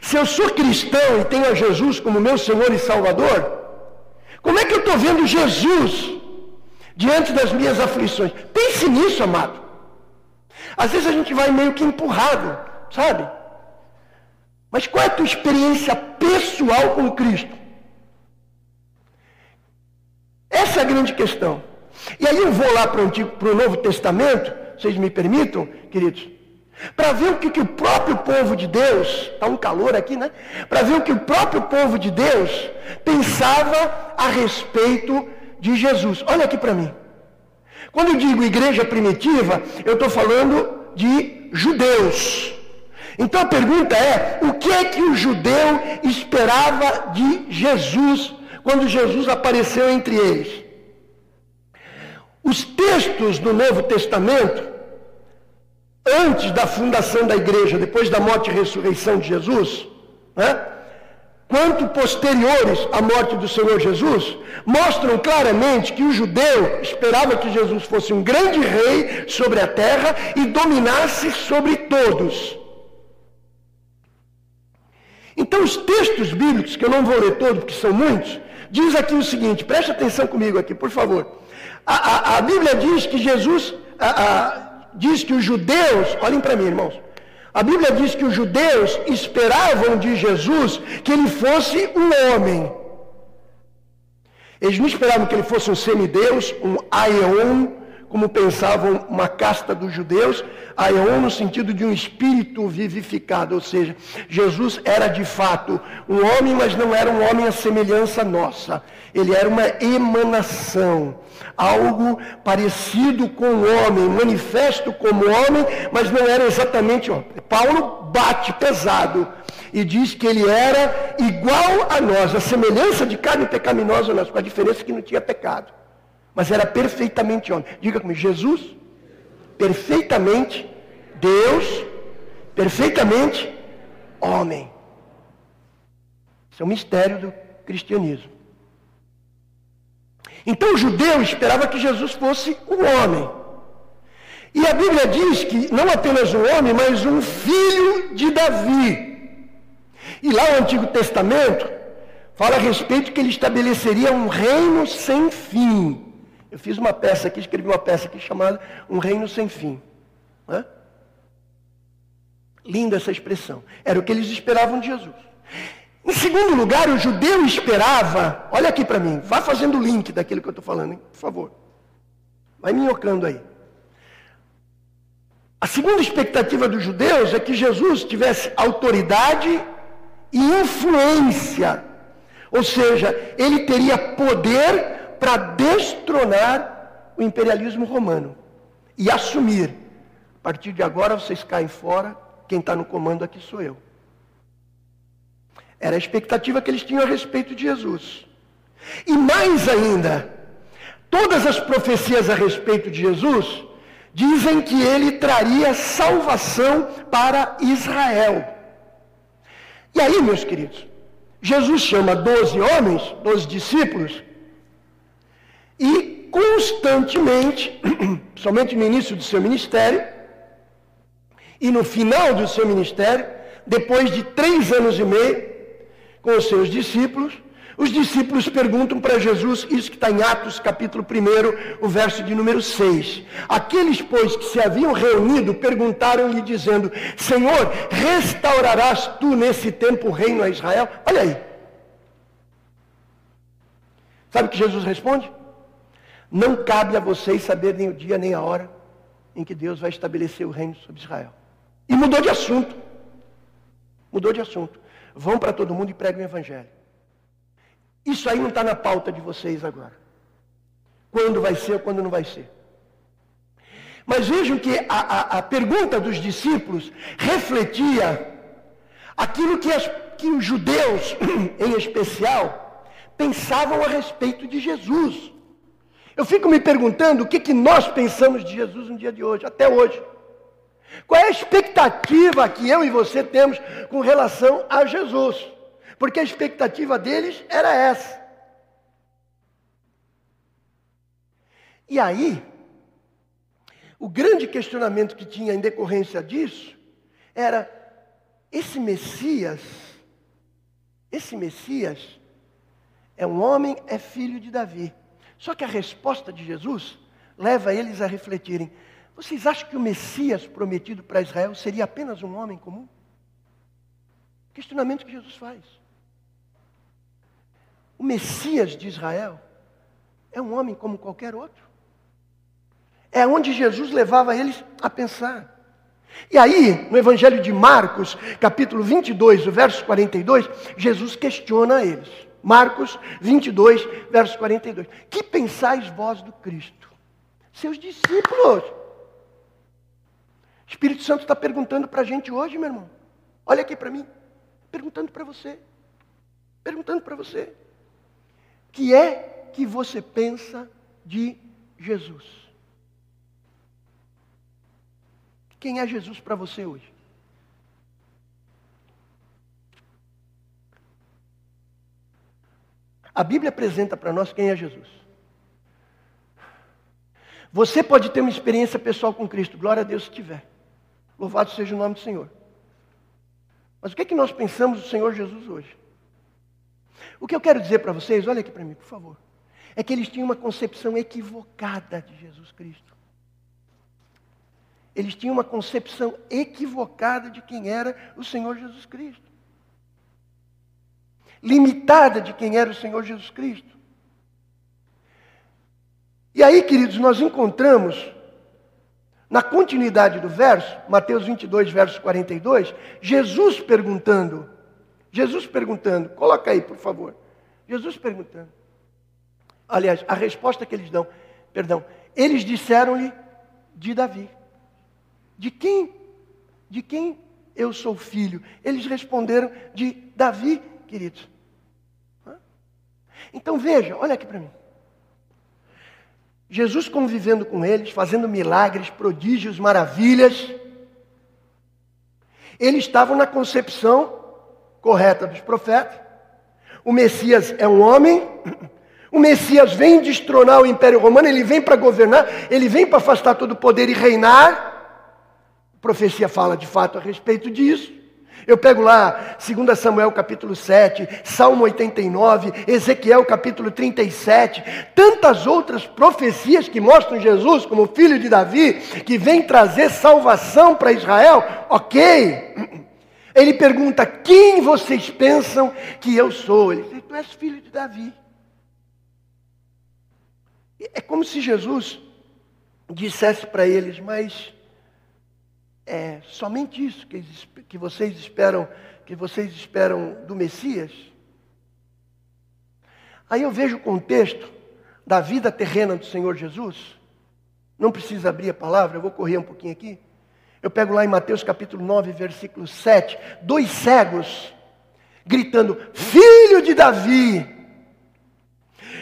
Se eu sou cristão e tenho a Jesus como meu Senhor e Salvador, como é que eu estou vendo Jesus diante das minhas aflições? Pense nisso, amado. Às vezes a gente vai meio que empurrado, sabe? Mas qual é a tua experiência pessoal com Cristo? Essa é a grande questão. E aí eu vou lá para o, Novo Testamento, vocês me permitam, queridos, para ver o que, que o próprio povo de Deus, está um calor aqui, né? Para ver o que o próprio povo de Deus pensava a respeito de Jesus. Olha aqui para mim. Quando eu digo igreja primitiva, eu estou falando de judeus. Então a pergunta é: o que é que o judeu esperava de Jesus quando Jesus apareceu entre eles? Os textos do Novo Testamento, antes da fundação da igreja, depois da morte e ressurreição de Jesus, né? quanto posteriores à morte do Senhor Jesus, mostram claramente que o judeu esperava que Jesus fosse um grande rei sobre a terra e dominasse sobre todos. Então, os textos bíblicos, que eu não vou ler todos, porque são muitos, diz aqui o seguinte, preste atenção comigo aqui, por favor. A, a, a Bíblia diz que Jesus, a, diz que os judeus, olhem para mim, irmãos, a Bíblia diz que os judeus esperavam de Jesus que ele fosse um homem. Eles não esperavam que ele fosse um semideus, um aion, como pensavam uma casta dos judeus, aion no sentido de um espírito vivificado, ou seja, Jesus era de fato um homem, mas não era um homem à semelhança nossa. Ele era uma emanação, algo parecido com o homem, manifesto como homem, mas não era exatamente homem. Paulo bate pesado e diz que ele era igual a nós, a semelhança de carne pecaminosa nós, com a diferença que não tinha pecado mas era perfeitamente homem. Diga comigo, Jesus, perfeitamente Deus, perfeitamente homem. Isso é um mistério do cristianismo. Então o judeu esperava que Jesus fosse um homem. E a Bíblia diz que não apenas um homem, mas um filho de Davi. E lá no Antigo Testamento fala a respeito que ele estabeleceria um reino sem fim. Eu fiz uma peça aqui, escrevi uma peça aqui chamada Um Reino Sem Fim. Né? Linda essa expressão. Era o que eles esperavam de Jesus. Em segundo lugar, o judeu esperava, olha aqui para mim, vá fazendo o link daquilo que eu estou falando, hein? por favor. Vai minhocando aí. A segunda expectativa dos judeus é que Jesus tivesse autoridade e influência. Ou seja, ele teria poder para destronar o imperialismo romano e assumir. A partir de agora vocês caem fora, quem está no comando aqui sou eu. Era a expectativa que eles tinham a respeito de Jesus. E mais ainda, todas as profecias a respeito de Jesus dizem que ele traria salvação para Israel. E aí, meus queridos, Jesus chama doze homens, doze discípulos, e constantemente, somente no início do seu ministério e no final do seu ministério, depois de três anos e meio com os seus discípulos, os discípulos perguntam para Jesus, isso que está em Atos capítulo 1, o verso de número 6. Aqueles, pois, que se haviam reunido, perguntaram-lhe, dizendo: Senhor, restaurarás tu nesse tempo o reino a Israel? Olha aí. Sabe o que Jesus responde? Não cabe a vocês saber nem o dia nem a hora em que Deus vai estabelecer o reino sobre Israel. E mudou de assunto. Mudou de assunto. Vão para todo mundo e pregam o evangelho. Isso aí não está na pauta de vocês agora. Quando vai ser ou quando não vai ser. Mas vejam que a, a, a pergunta dos discípulos refletia aquilo que, as, que os judeus, em especial, pensavam a respeito de Jesus. Eu fico me perguntando o que, que nós pensamos de Jesus no dia de hoje, até hoje. Qual é a expectativa que eu e você temos com relação a Jesus? Porque a expectativa deles era essa. E aí, o grande questionamento que tinha em decorrência disso era: esse Messias, esse Messias é um homem, é filho de Davi. Só que a resposta de Jesus leva eles a refletirem: vocês acham que o Messias prometido para Israel seria apenas um homem comum? Questionamento que Jesus faz. O Messias de Israel é um homem como qualquer outro. É onde Jesus levava eles a pensar. E aí, no Evangelho de Marcos, capítulo 22, verso 42, Jesus questiona eles. Marcos 22, verso 42. Que pensais vós do Cristo? Seus discípulos. O Espírito Santo está perguntando para a gente hoje, meu irmão. Olha aqui para mim. Perguntando para você. Perguntando para você. Que é que você pensa de Jesus? Quem é Jesus para você hoje? A Bíblia apresenta para nós quem é Jesus. Você pode ter uma experiência pessoal com Cristo, glória a Deus se tiver. Louvado seja o nome do Senhor. Mas o que é que nós pensamos do Senhor Jesus hoje? O que eu quero dizer para vocês, olha aqui para mim, por favor, é que eles tinham uma concepção equivocada de Jesus Cristo. Eles tinham uma concepção equivocada de quem era o Senhor Jesus Cristo. Limitada de quem era o Senhor Jesus Cristo. E aí, queridos, nós encontramos na continuidade do verso, Mateus 22, verso 42, Jesus perguntando, Jesus perguntando, coloca aí, por favor. Jesus perguntando. Aliás, a resposta que eles dão, perdão, eles disseram-lhe de Davi. De quem? De quem eu sou filho? Eles responderam de Davi, queridos. Então veja, olha aqui para mim. Jesus convivendo com eles, fazendo milagres, prodígios, maravilhas. Eles estavam na concepção correta dos profetas. O Messias é um homem. O Messias vem destronar o Império Romano, ele vem para governar, ele vem para afastar todo o poder e reinar. A profecia fala de fato a respeito disso. Eu pego lá 2 Samuel capítulo 7, Salmo 89, Ezequiel capítulo 37, tantas outras profecias que mostram Jesus como filho de Davi, que vem trazer salvação para Israel. Ok. Ele pergunta: Quem vocês pensam que eu sou? Ele diz: Tu és filho de Davi. É como se Jesus dissesse para eles: Mas é somente isso que, que vocês esperam, que vocês esperam do Messias? Aí eu vejo o contexto da vida terrena do Senhor Jesus. Não precisa abrir a palavra, eu vou correr um pouquinho aqui. Eu pego lá em Mateus capítulo 9, versículo 7, dois cegos gritando: Filho de Davi,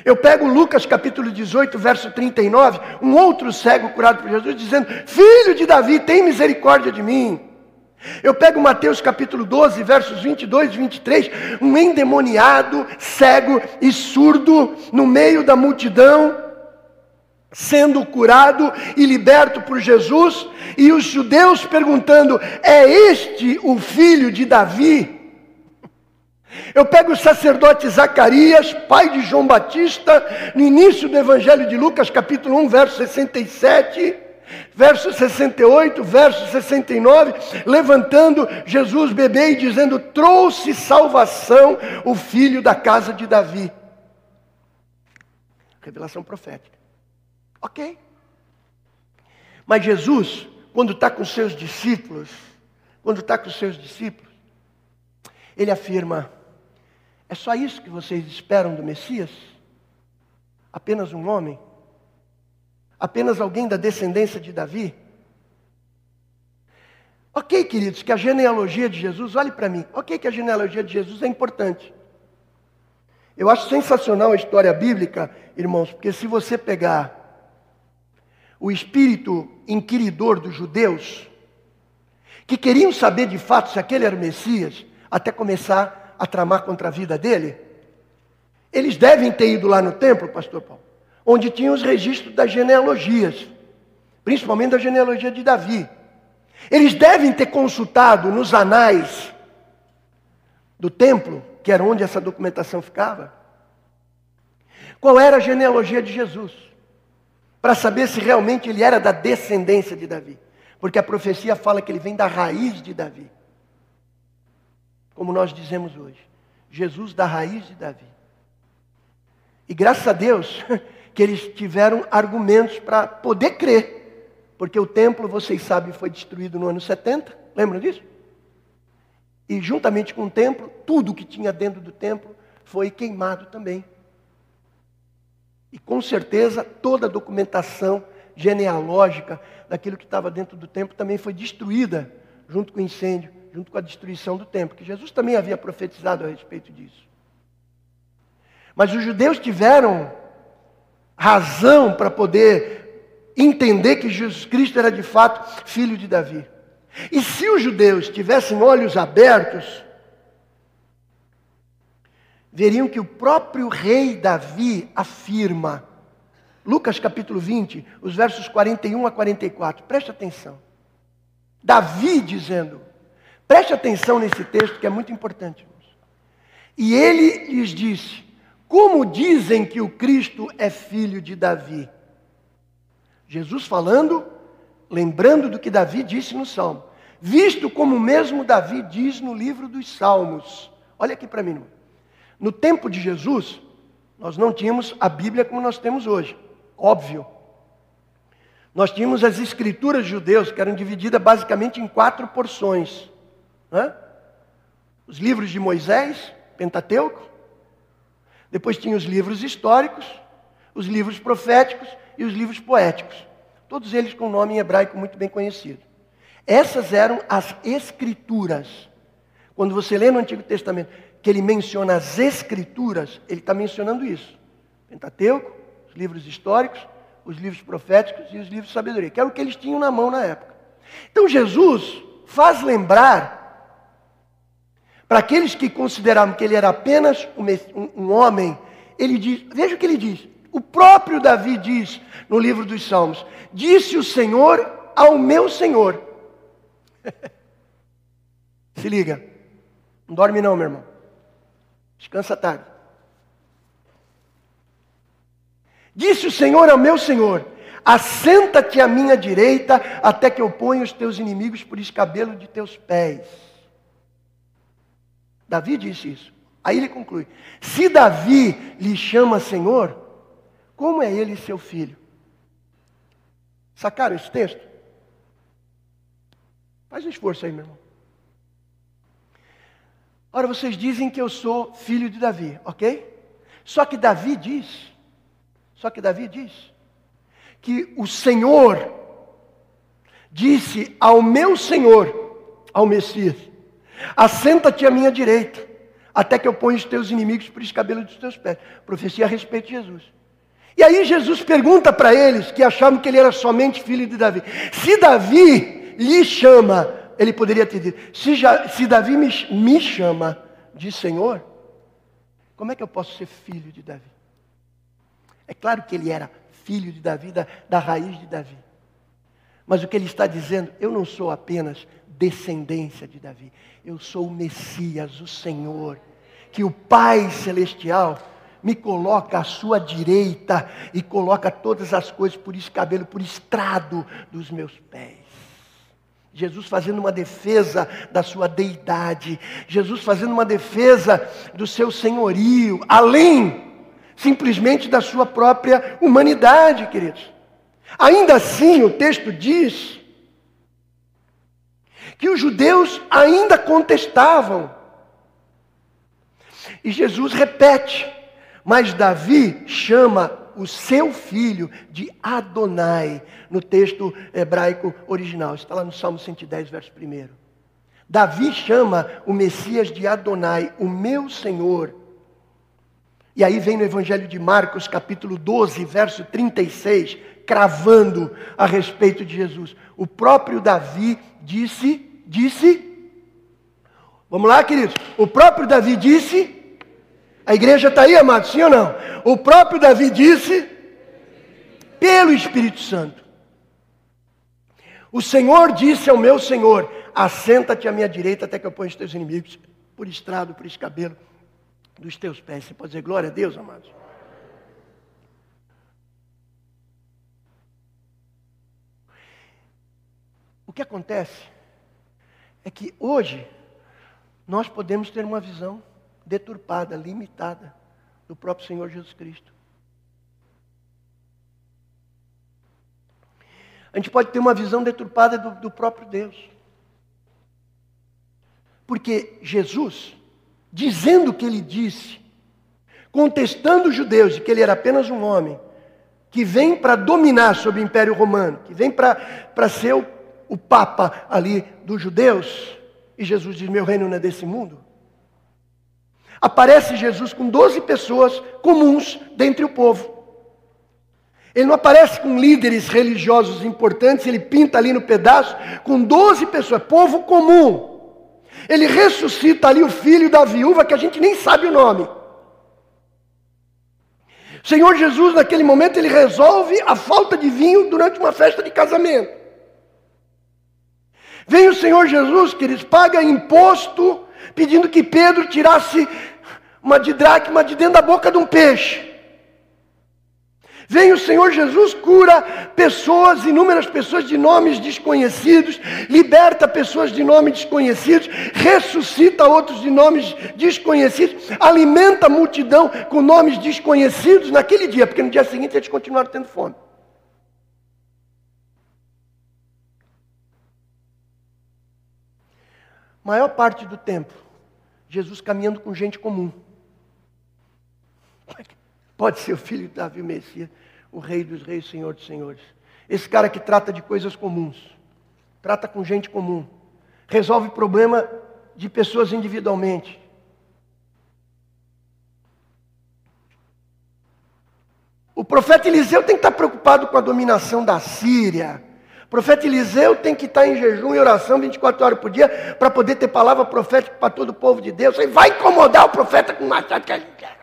eu pego Lucas capítulo 18, verso 39, um outro cego curado por Jesus, dizendo: Filho de Davi, tem misericórdia de mim. Eu pego Mateus capítulo 12, versos 22 e 23, um endemoniado, cego e surdo no meio da multidão, sendo curado e liberto por Jesus, e os judeus perguntando: É este o filho de Davi? Eu pego o sacerdote Zacarias, pai de João Batista, no início do Evangelho de Lucas, capítulo 1, verso 67, verso 68, verso 69, levantando Jesus bebê e dizendo: Trouxe salvação o filho da casa de Davi. Revelação profética. Ok. Mas Jesus, quando está com seus discípulos, quando está com seus discípulos, Ele afirma: é só isso que vocês esperam do Messias? Apenas um homem? Apenas alguém da descendência de Davi? Ok, queridos, que a genealogia de Jesus, olhe para mim, ok, que a genealogia de Jesus é importante. Eu acho sensacional a história bíblica, irmãos, porque se você pegar o espírito inquiridor dos judeus, que queriam saber de fato se aquele era o Messias, até começar a tramar contra a vida dele, eles devem ter ido lá no templo, pastor Paulo, onde tinham os registros das genealogias, principalmente da genealogia de Davi. Eles devem ter consultado nos anais do templo, que era onde essa documentação ficava, qual era a genealogia de Jesus, para saber se realmente ele era da descendência de Davi, porque a profecia fala que ele vem da raiz de Davi, como nós dizemos hoje, Jesus da raiz de Davi. E graças a Deus que eles tiveram argumentos para poder crer porque o templo, vocês sabem, foi destruído no ano 70, lembram disso? E juntamente com o templo, tudo que tinha dentro do templo foi queimado também. E com certeza toda a documentação genealógica daquilo que estava dentro do templo também foi destruída junto com o incêndio, junto com a destruição do templo, que Jesus também havia profetizado a respeito disso. Mas os judeus tiveram razão para poder entender que Jesus Cristo era de fato filho de Davi. E se os judeus tivessem olhos abertos, veriam que o próprio rei Davi afirma, Lucas capítulo 20, os versos 41 a 44, preste atenção. Davi dizendo, preste atenção nesse texto que é muito importante. E ele lhes disse: Como dizem que o Cristo é filho de Davi? Jesus falando, lembrando do que Davi disse no Salmo. Visto como mesmo Davi diz no livro dos Salmos. Olha aqui para mim, irmão. No tempo de Jesus, nós não tínhamos a Bíblia como nós temos hoje. Óbvio. Nós tínhamos as escrituras judeus, que eram divididas basicamente em quatro porções. Né? Os livros de Moisés, Pentateuco. Depois tinha os livros históricos, os livros proféticos e os livros poéticos, todos eles com nome em hebraico muito bem conhecido. Essas eram as escrituras. Quando você lê no Antigo Testamento que ele menciona as escrituras, ele está mencionando isso. Pentateuco, os livros históricos, os livros proféticos e os livros de sabedoria, que era o que eles tinham na mão na época. Então Jesus faz lembrar para aqueles que consideravam que ele era apenas um, homem, ele diz, veja o que ele diz: o próprio Davi diz no livro dos Salmos: Disse o Senhor ao meu Senhor. Se liga, não dorme não, meu irmão. Descansa tarde. Disse o Senhor ao meu Senhor: Assenta-te à minha direita, até que eu ponha os teus inimigos por escabelo de teus pés. Davi disse isso. Aí ele conclui: Se Davi lhe chama Senhor, como é ele seu filho? Sacaram esse texto? Faz um esforço aí, meu irmão. Ora, vocês dizem que eu sou filho de Davi, ok? Só que Davi diz, só que Davi diz, que o Senhor disse ao meu Senhor, ao Messias, assenta-te à minha direita, até que eu ponha os teus inimigos por escabelo dos teus pés. Profecia a respeito de Jesus. E aí Jesus pergunta para eles, que achavam que ele era somente filho de Davi: se Davi lhe chama, ele poderia ter dito: se, já, se Davi me, me chama de Senhor, como é que eu posso ser filho de Davi? É claro que ele era filho de Davi, da, da raiz de Davi. Mas o que ele está dizendo, eu não sou apenas descendência de Davi, eu sou o Messias, o Senhor, que o Pai Celestial me coloca à sua direita e coloca todas as coisas por escabelo, por estrado dos meus pés. Jesus fazendo uma defesa da sua deidade, Jesus fazendo uma defesa do seu senhorio, além simplesmente da sua própria humanidade, queridos. Ainda assim, o texto diz que os judeus ainda contestavam E Jesus repete, mas Davi chama o seu filho de Adonai, no texto hebraico original. Está lá no Salmo 110, verso 1. Davi chama o Messias de Adonai, o meu Senhor. E aí vem no Evangelho de Marcos, capítulo 12, verso 36, cravando a respeito de Jesus. O próprio Davi disse, disse, vamos lá, queridos. O próprio Davi disse, a igreja está aí, amado, sim ou não? O próprio Davi disse, pelo Espírito Santo. O Senhor disse ao meu Senhor: Assenta-te à minha direita até que eu ponha os teus inimigos por estrado, por escabelo dos teus pés. Você pode dizer glória a Deus, amados? Que acontece é que hoje nós podemos ter uma visão deturpada, limitada do próprio Senhor Jesus Cristo. A gente pode ter uma visão deturpada do, do próprio Deus. Porque Jesus, dizendo o que ele disse, contestando os judeus de que ele era apenas um homem, que vem para dominar sobre o Império Romano, que vem para ser o, o Papa ali dos judeus, e Jesus diz: Meu reino não é desse mundo. Aparece Jesus com 12 pessoas comuns dentre o povo. Ele não aparece com líderes religiosos importantes, ele pinta ali no pedaço com 12 pessoas, povo comum. Ele ressuscita ali o filho da viúva que a gente nem sabe o nome. Senhor Jesus, naquele momento, ele resolve a falta de vinho durante uma festa de casamento. Vem o Senhor Jesus, que eles paga imposto, pedindo que Pedro tirasse uma didracma de dentro da boca de um peixe. Vem o Senhor Jesus, cura pessoas, inúmeras pessoas de nomes desconhecidos, liberta pessoas de nomes desconhecidos, ressuscita outros de nomes desconhecidos, alimenta a multidão com nomes desconhecidos naquele dia, porque no dia seguinte eles continuaram tendo fome. Maior parte do tempo, Jesus caminhando com gente comum. Pode ser o filho de Davi, o Messias, o rei dos reis, senhor dos senhores. Esse cara que trata de coisas comuns, trata com gente comum, resolve problema de pessoas individualmente. O profeta Eliseu tem que estar preocupado com a dominação da Síria. O profeta Eliseu tem que estar em jejum e oração 24 horas por dia para poder ter palavra profética para todo o povo de Deus. Ele vai incomodar o profeta com machado que a gente quer.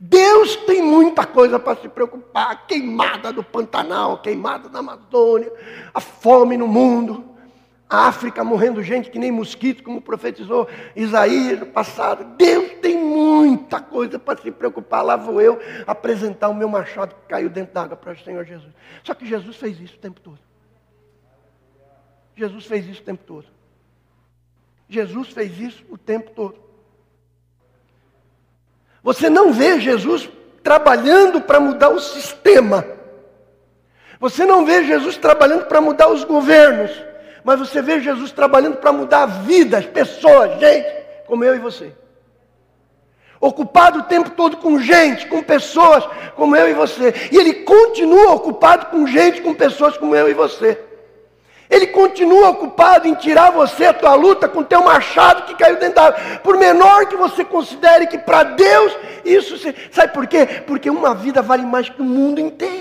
Deus tem muita coisa para se preocupar: a queimada do Pantanal, a queimada da Amazônia, a fome no mundo, África morrendo gente que nem mosquito, como profetizou Isaías no passado. Deus tem muita coisa para se preocupar. Lá vou eu apresentar o meu machado que caiu dentro d'água para o Senhor Jesus. Só que Jesus fez isso o tempo todo. Jesus fez isso o tempo todo. Jesus fez isso o tempo todo. Você não vê Jesus trabalhando para mudar o sistema. Você não vê Jesus trabalhando para mudar os governos. Mas você vê Jesus trabalhando para mudar a vida, as pessoas, gente, como eu e você. Ocupado o tempo todo com gente, com pessoas como eu e você. E ele continua ocupado com gente, com pessoas como eu e você. Ele continua ocupado em tirar você a tua luta com teu machado que caiu dentro da água. Por menor que você considere que para Deus isso se... sabe por quê? Porque uma vida vale mais que o mundo inteiro.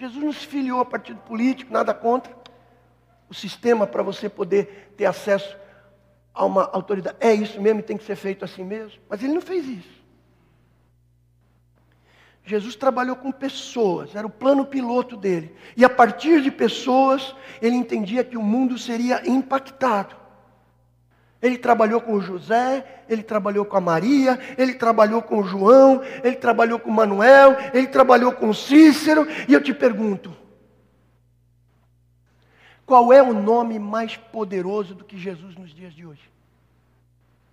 Jesus não se filiou a partido político, nada contra. O sistema para você poder ter acesso a uma autoridade. É isso mesmo, tem que ser feito assim mesmo. Mas ele não fez isso. Jesus trabalhou com pessoas, era o plano piloto dele. E a partir de pessoas, ele entendia que o mundo seria impactado. Ele trabalhou com José, ele trabalhou com a Maria, ele trabalhou com João, ele trabalhou com Manuel, ele trabalhou com Cícero. E eu te pergunto: qual é o nome mais poderoso do que Jesus nos dias de hoje?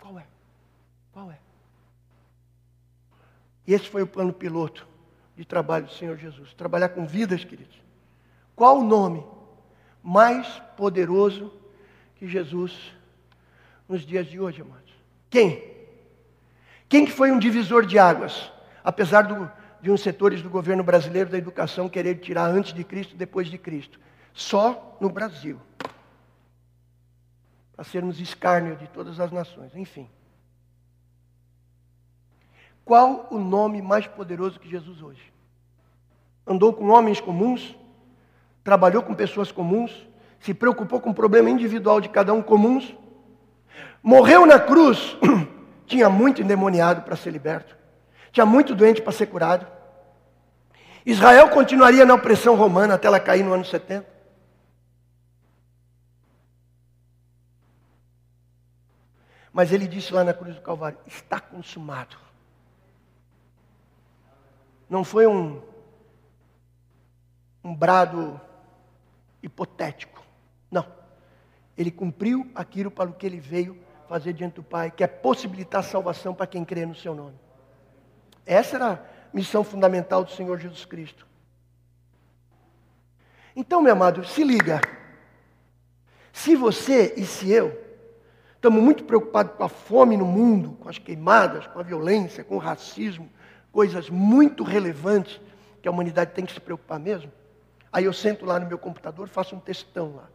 Qual é? Qual é? Esse foi o plano piloto de trabalho do Senhor Jesus. Trabalhar com vidas, queridos. Qual o nome mais poderoso que Jesus nos dias de hoje, amados? Quem? Quem que foi um divisor de águas? Apesar do, de uns setores do governo brasileiro da educação querer tirar antes de Cristo, depois de Cristo. Só no Brasil. Para sermos escárnio de todas as nações. Enfim. Qual o nome mais poderoso que Jesus hoje? Andou com homens comuns, trabalhou com pessoas comuns, se preocupou com o problema individual de cada um comuns, morreu na cruz, tinha muito endemoniado para ser liberto, tinha muito doente para ser curado. Israel continuaria na opressão romana até ela cair no ano 70. Mas ele disse lá na cruz do Calvário: está consumado. Não foi um, um brado hipotético. Não. Ele cumpriu aquilo para o que ele veio fazer diante do Pai, que é possibilitar salvação para quem crê no seu nome. Essa era a missão fundamental do Senhor Jesus Cristo. Então, meu amado, se liga. Se você e se eu estamos muito preocupados com a fome no mundo, com as queimadas, com a violência, com o racismo, coisas muito relevantes que a humanidade tem que se preocupar mesmo. Aí eu sento lá no meu computador, faço um textão lá.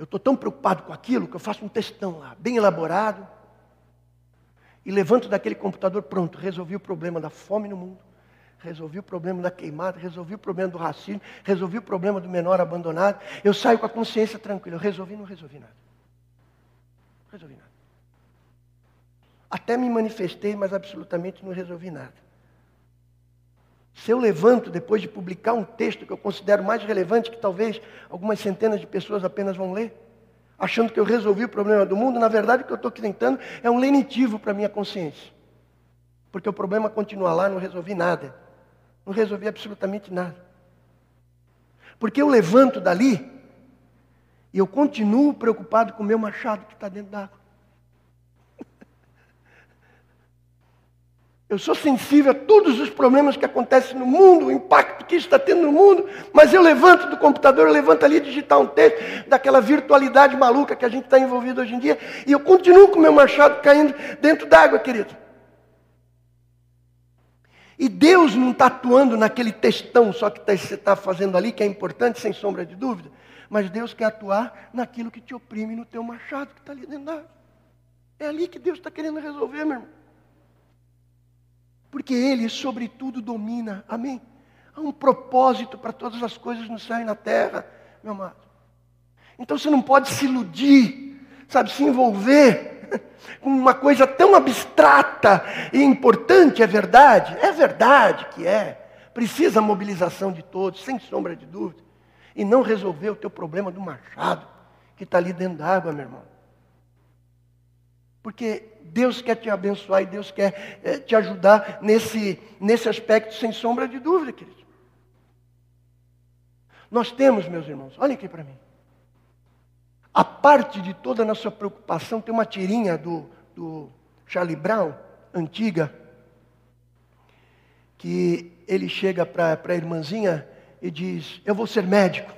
Eu estou tão preocupado com aquilo que eu faço um textão lá, bem elaborado, e levanto daquele computador, pronto, resolvi o problema da fome no mundo, resolvi o problema da queimada, resolvi o problema do racismo, resolvi o problema do menor abandonado. Eu saio com a consciência tranquila. Eu resolvi, não resolvi nada. Não resolvi nada. Até me manifestei, mas absolutamente não resolvi nada. Se eu levanto depois de publicar um texto que eu considero mais relevante, que talvez algumas centenas de pessoas apenas vão ler, achando que eu resolvi o problema do mundo, na verdade o que eu estou tentando é um lenitivo para a minha consciência. Porque o problema continua lá, não resolvi nada. Não resolvi absolutamente nada. Porque eu levanto dali e eu continuo preocupado com o meu machado que está dentro d'água. Eu sou sensível a todos os problemas que acontecem no mundo, o impacto que isso está tendo no mundo, mas eu levanto do computador, eu levanto ali digitar um texto daquela virtualidade maluca que a gente está envolvido hoje em dia, e eu continuo com o meu machado caindo dentro d'água, querido. E Deus não está atuando naquele textão só que tá, você está fazendo ali, que é importante, sem sombra de dúvida, mas Deus quer atuar naquilo que te oprime no teu machado que está ali dentro d'água. É ali que Deus está querendo resolver, meu irmão. Porque Ele, sobretudo, domina. Amém? Há um propósito para todas as coisas no céu e na terra, meu amado. Então você não pode se iludir, sabe, se envolver com uma coisa tão abstrata e importante, é verdade? É verdade que é. Precisa a mobilização de todos, sem sombra de dúvida. E não resolver o teu problema do machado, que está ali dentro da água, meu irmão. Porque Deus quer te abençoar e Deus quer é, te ajudar nesse, nesse aspecto, sem sombra de dúvida, querido. Nós temos, meus irmãos, olhem aqui para mim. A parte de toda a nossa preocupação, tem uma tirinha do, do Charlie Brown, antiga, que ele chega para a irmãzinha e diz: Eu vou ser médico.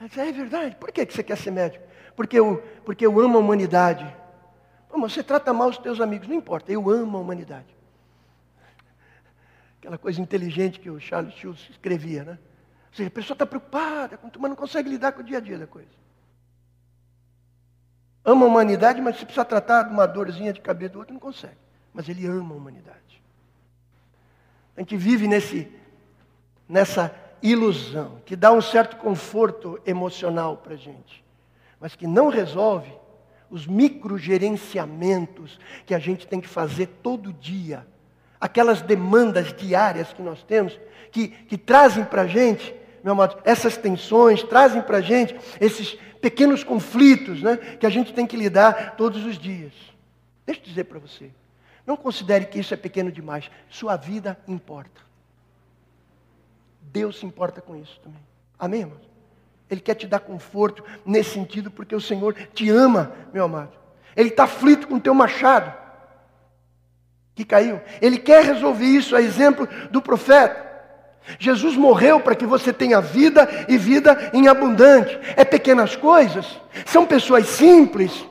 Ela diz: É verdade, por que você quer ser médico? Porque eu, porque eu amo a humanidade você trata mal os teus amigos, não importa, eu amo a humanidade. Aquela coisa inteligente que o Charles Schultz escrevia, né? Ou seja, a pessoa está preocupada, mas não consegue lidar com o dia a dia da coisa. Ama a humanidade, mas se precisa tratar de uma dorzinha de cabeça do outro, não consegue. Mas ele ama a humanidade. A gente vive nesse, nessa ilusão, que dá um certo conforto emocional para a gente, mas que não resolve os microgerenciamentos que a gente tem que fazer todo dia, aquelas demandas diárias que nós temos, que, que trazem para a gente, meu amado, essas tensões, trazem para a gente esses pequenos conflitos né, que a gente tem que lidar todos os dias. Deixa eu dizer para você, não considere que isso é pequeno demais, sua vida importa. Deus se importa com isso também. Amém, irmãos? Ele quer te dar conforto nesse sentido, porque o Senhor te ama, meu amado. Ele está aflito com o teu machado, que caiu. Ele quer resolver isso, a exemplo do profeta. Jesus morreu para que você tenha vida e vida em abundante. É pequenas coisas, são pessoas simples.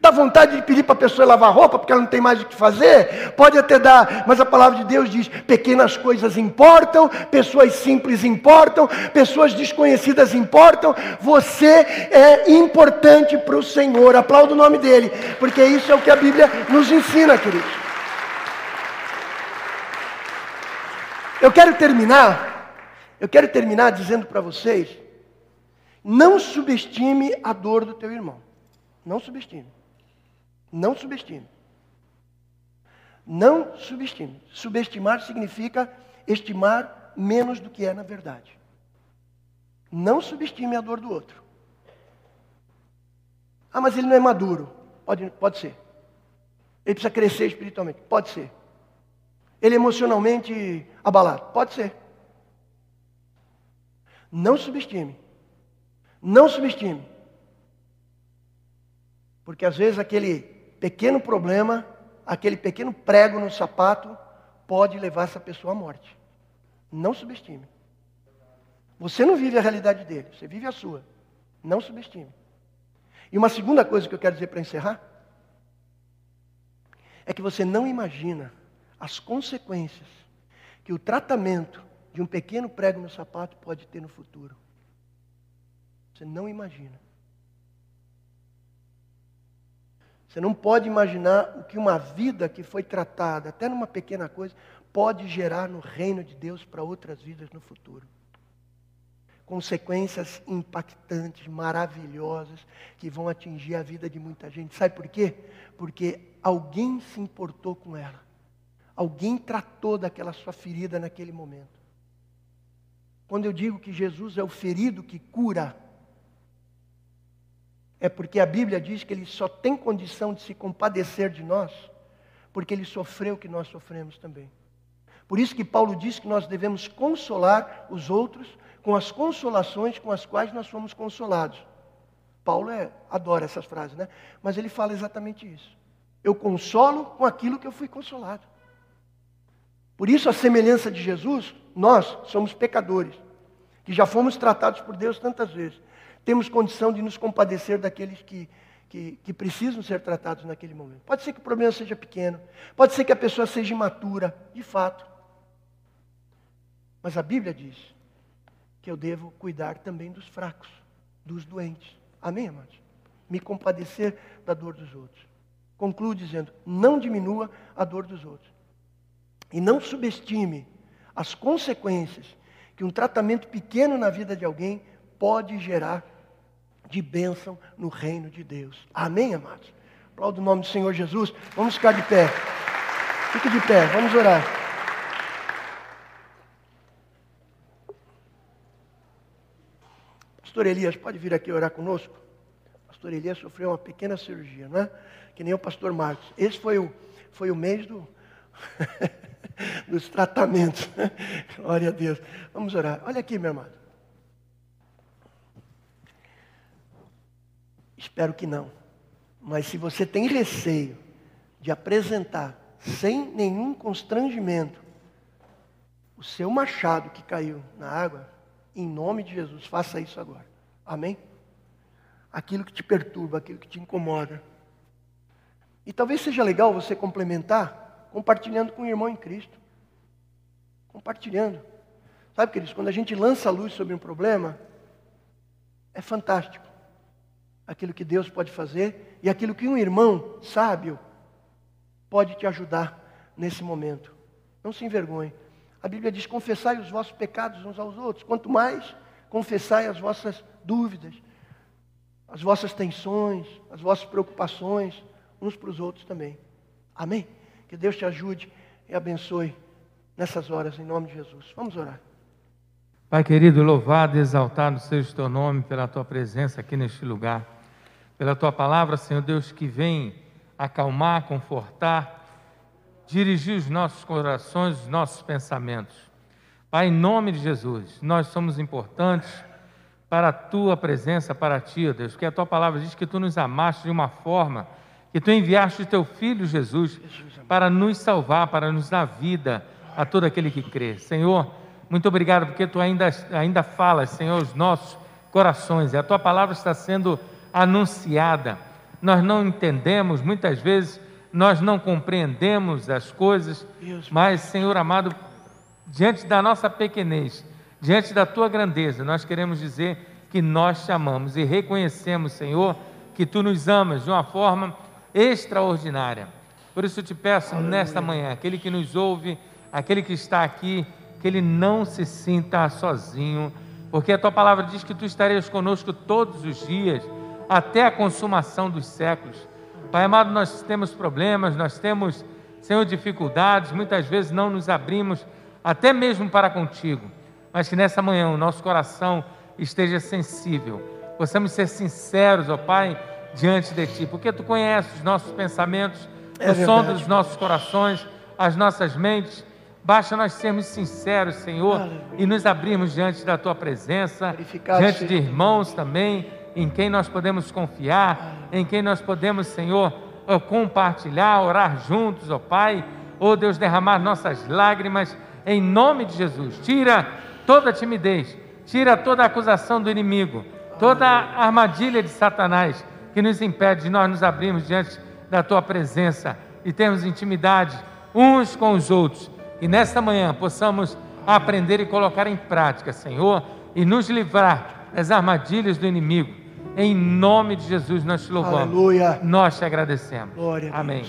Dá vontade de pedir para a pessoa lavar roupa porque ela não tem mais o que fazer? Pode até dar, mas a palavra de Deus diz: pequenas coisas importam, pessoas simples importam, pessoas desconhecidas importam. Você é importante para o Senhor. Aplauda o nome dele, porque isso é o que a Bíblia nos ensina, queridos. Eu quero terminar, eu quero terminar dizendo para vocês, não subestime a dor do teu irmão. Não subestime. Não subestime. Não subestime. Subestimar significa estimar menos do que é na verdade. Não subestime a dor do outro. Ah, mas ele não é maduro. Pode, pode ser. Ele precisa crescer espiritualmente. Pode ser. Ele é emocionalmente abalado? Pode ser. Não subestime. Não subestime. Porque às vezes aquele pequeno problema, aquele pequeno prego no sapato, pode levar essa pessoa à morte. Não subestime. Você não vive a realidade dele, você vive a sua. Não subestime. E uma segunda coisa que eu quero dizer para encerrar é que você não imagina as consequências que o tratamento de um pequeno prego no sapato pode ter no futuro. Você não imagina. Você não pode imaginar o que uma vida que foi tratada, até numa pequena coisa, pode gerar no reino de Deus para outras vidas no futuro. Consequências impactantes, maravilhosas, que vão atingir a vida de muita gente. Sabe por quê? Porque alguém se importou com ela. Alguém tratou daquela sua ferida naquele momento. Quando eu digo que Jesus é o ferido que cura, é porque a Bíblia diz que ele só tem condição de se compadecer de nós, porque ele sofreu o que nós sofremos também. Por isso que Paulo diz que nós devemos consolar os outros com as consolações com as quais nós fomos consolados. Paulo é, adora essas frases, né? Mas ele fala exatamente isso. Eu consolo com aquilo que eu fui consolado. Por isso, a semelhança de Jesus, nós somos pecadores, que já fomos tratados por Deus tantas vezes. Temos condição de nos compadecer daqueles que, que, que, precisam ser tratados naquele momento. Pode ser que o problema seja pequeno, pode ser que a pessoa seja imatura, de fato. Mas a Bíblia diz que eu devo cuidar também dos fracos, dos doentes. Amém, amados? Me compadecer da dor dos outros. Concluo dizendo: não diminua a dor dos outros. E não subestime as consequências que um tratamento pequeno na vida de alguém pode gerar de bênção no reino de Deus. Amém, amados? Aplaudo o nome do Senhor Jesus. Vamos ficar de pé. Fique de pé, vamos orar. Pastor Elias, pode vir aqui orar conosco? Pastor Elias sofreu uma pequena cirurgia, não é? Que nem o pastor Marcos. Esse foi o, foi o mês do. dos tratamentos. Glória a Deus. Vamos orar. Olha aqui, meu amado. Espero que não. Mas se você tem receio de apresentar sem nenhum constrangimento o seu machado que caiu na água, em nome de Jesus, faça isso agora. Amém? Aquilo que te perturba, aquilo que te incomoda. E talvez seja legal você complementar compartilhando com o irmão em Cristo. Compartilhando. Sabe, queridos, quando a gente lança a luz sobre um problema, é fantástico. Aquilo que Deus pode fazer e aquilo que um irmão sábio pode te ajudar nesse momento. Não se envergonhe. A Bíblia diz: confessai os vossos pecados uns aos outros. Quanto mais confessai as vossas dúvidas, as vossas tensões, as vossas preocupações, uns para os outros também. Amém? Que Deus te ajude e abençoe nessas horas, em nome de Jesus. Vamos orar. Pai querido, louvado e exaltado seja o teu nome pela tua presença aqui neste lugar, pela tua palavra, Senhor Deus, que vem acalmar, confortar, dirigir os nossos corações, os nossos pensamentos. Pai, em nome de Jesus, nós somos importantes para a tua presença, para ti, Deus, porque a tua palavra diz que tu nos amaste de uma forma que tu enviaste o teu filho Jesus para nos salvar, para nos dar vida a todo aquele que crê. Senhor, Muito obrigado porque tu ainda, ainda falas, Senhor, os nossos corações e a tua palavra está sendo anunciada. Nós não entendemos, muitas vezes nós não compreendemos as coisas, mas, Senhor amado, diante da nossa pequenez, diante da tua grandeza, nós queremos dizer que nós te amamos e reconhecemos, Senhor, que tu nos amas de uma forma extraordinária. Por isso eu te peço nesta manhã, aquele que nos ouve, aquele que está aqui, que ele não se sinta sozinho, porque a tua palavra diz que tu estarias conosco todos os dias, até a consumação dos séculos. Pai amado, nós temos problemas, nós temos, Senhor, dificuldades, muitas vezes não nos abrimos, até mesmo para contigo, mas que nessa manhã o nosso coração esteja sensível, possamos ser sinceros, ó Pai, diante de Ti, porque Tu conheces os nossos pensamentos, É o som dos nossos corações, as nossas mentes. Basta nós sermos sinceros, Senhor, Aleluia. e nos abrirmos diante da Tua presença, diante seja de irmãos também, em quem nós podemos confiar, em quem nós podemos, Senhor, compartilhar, orar juntos, ó Pai, ó Deus, derramar nossas lágrimas, em nome de Jesus. Tira toda a timidez, tira toda a acusação do inimigo, toda a armadilha de Satanás que nos impede de nós nos abrirmos diante da Tua presença e termos intimidade uns com os outros. E nesta manhã possamos aprender e colocar em prática, Senhor, e nos livrar das armadilhas do inimigo. Em nome de Jesus nós te louvamos. Aleluia. Nós te agradecemos. Glória a Amém.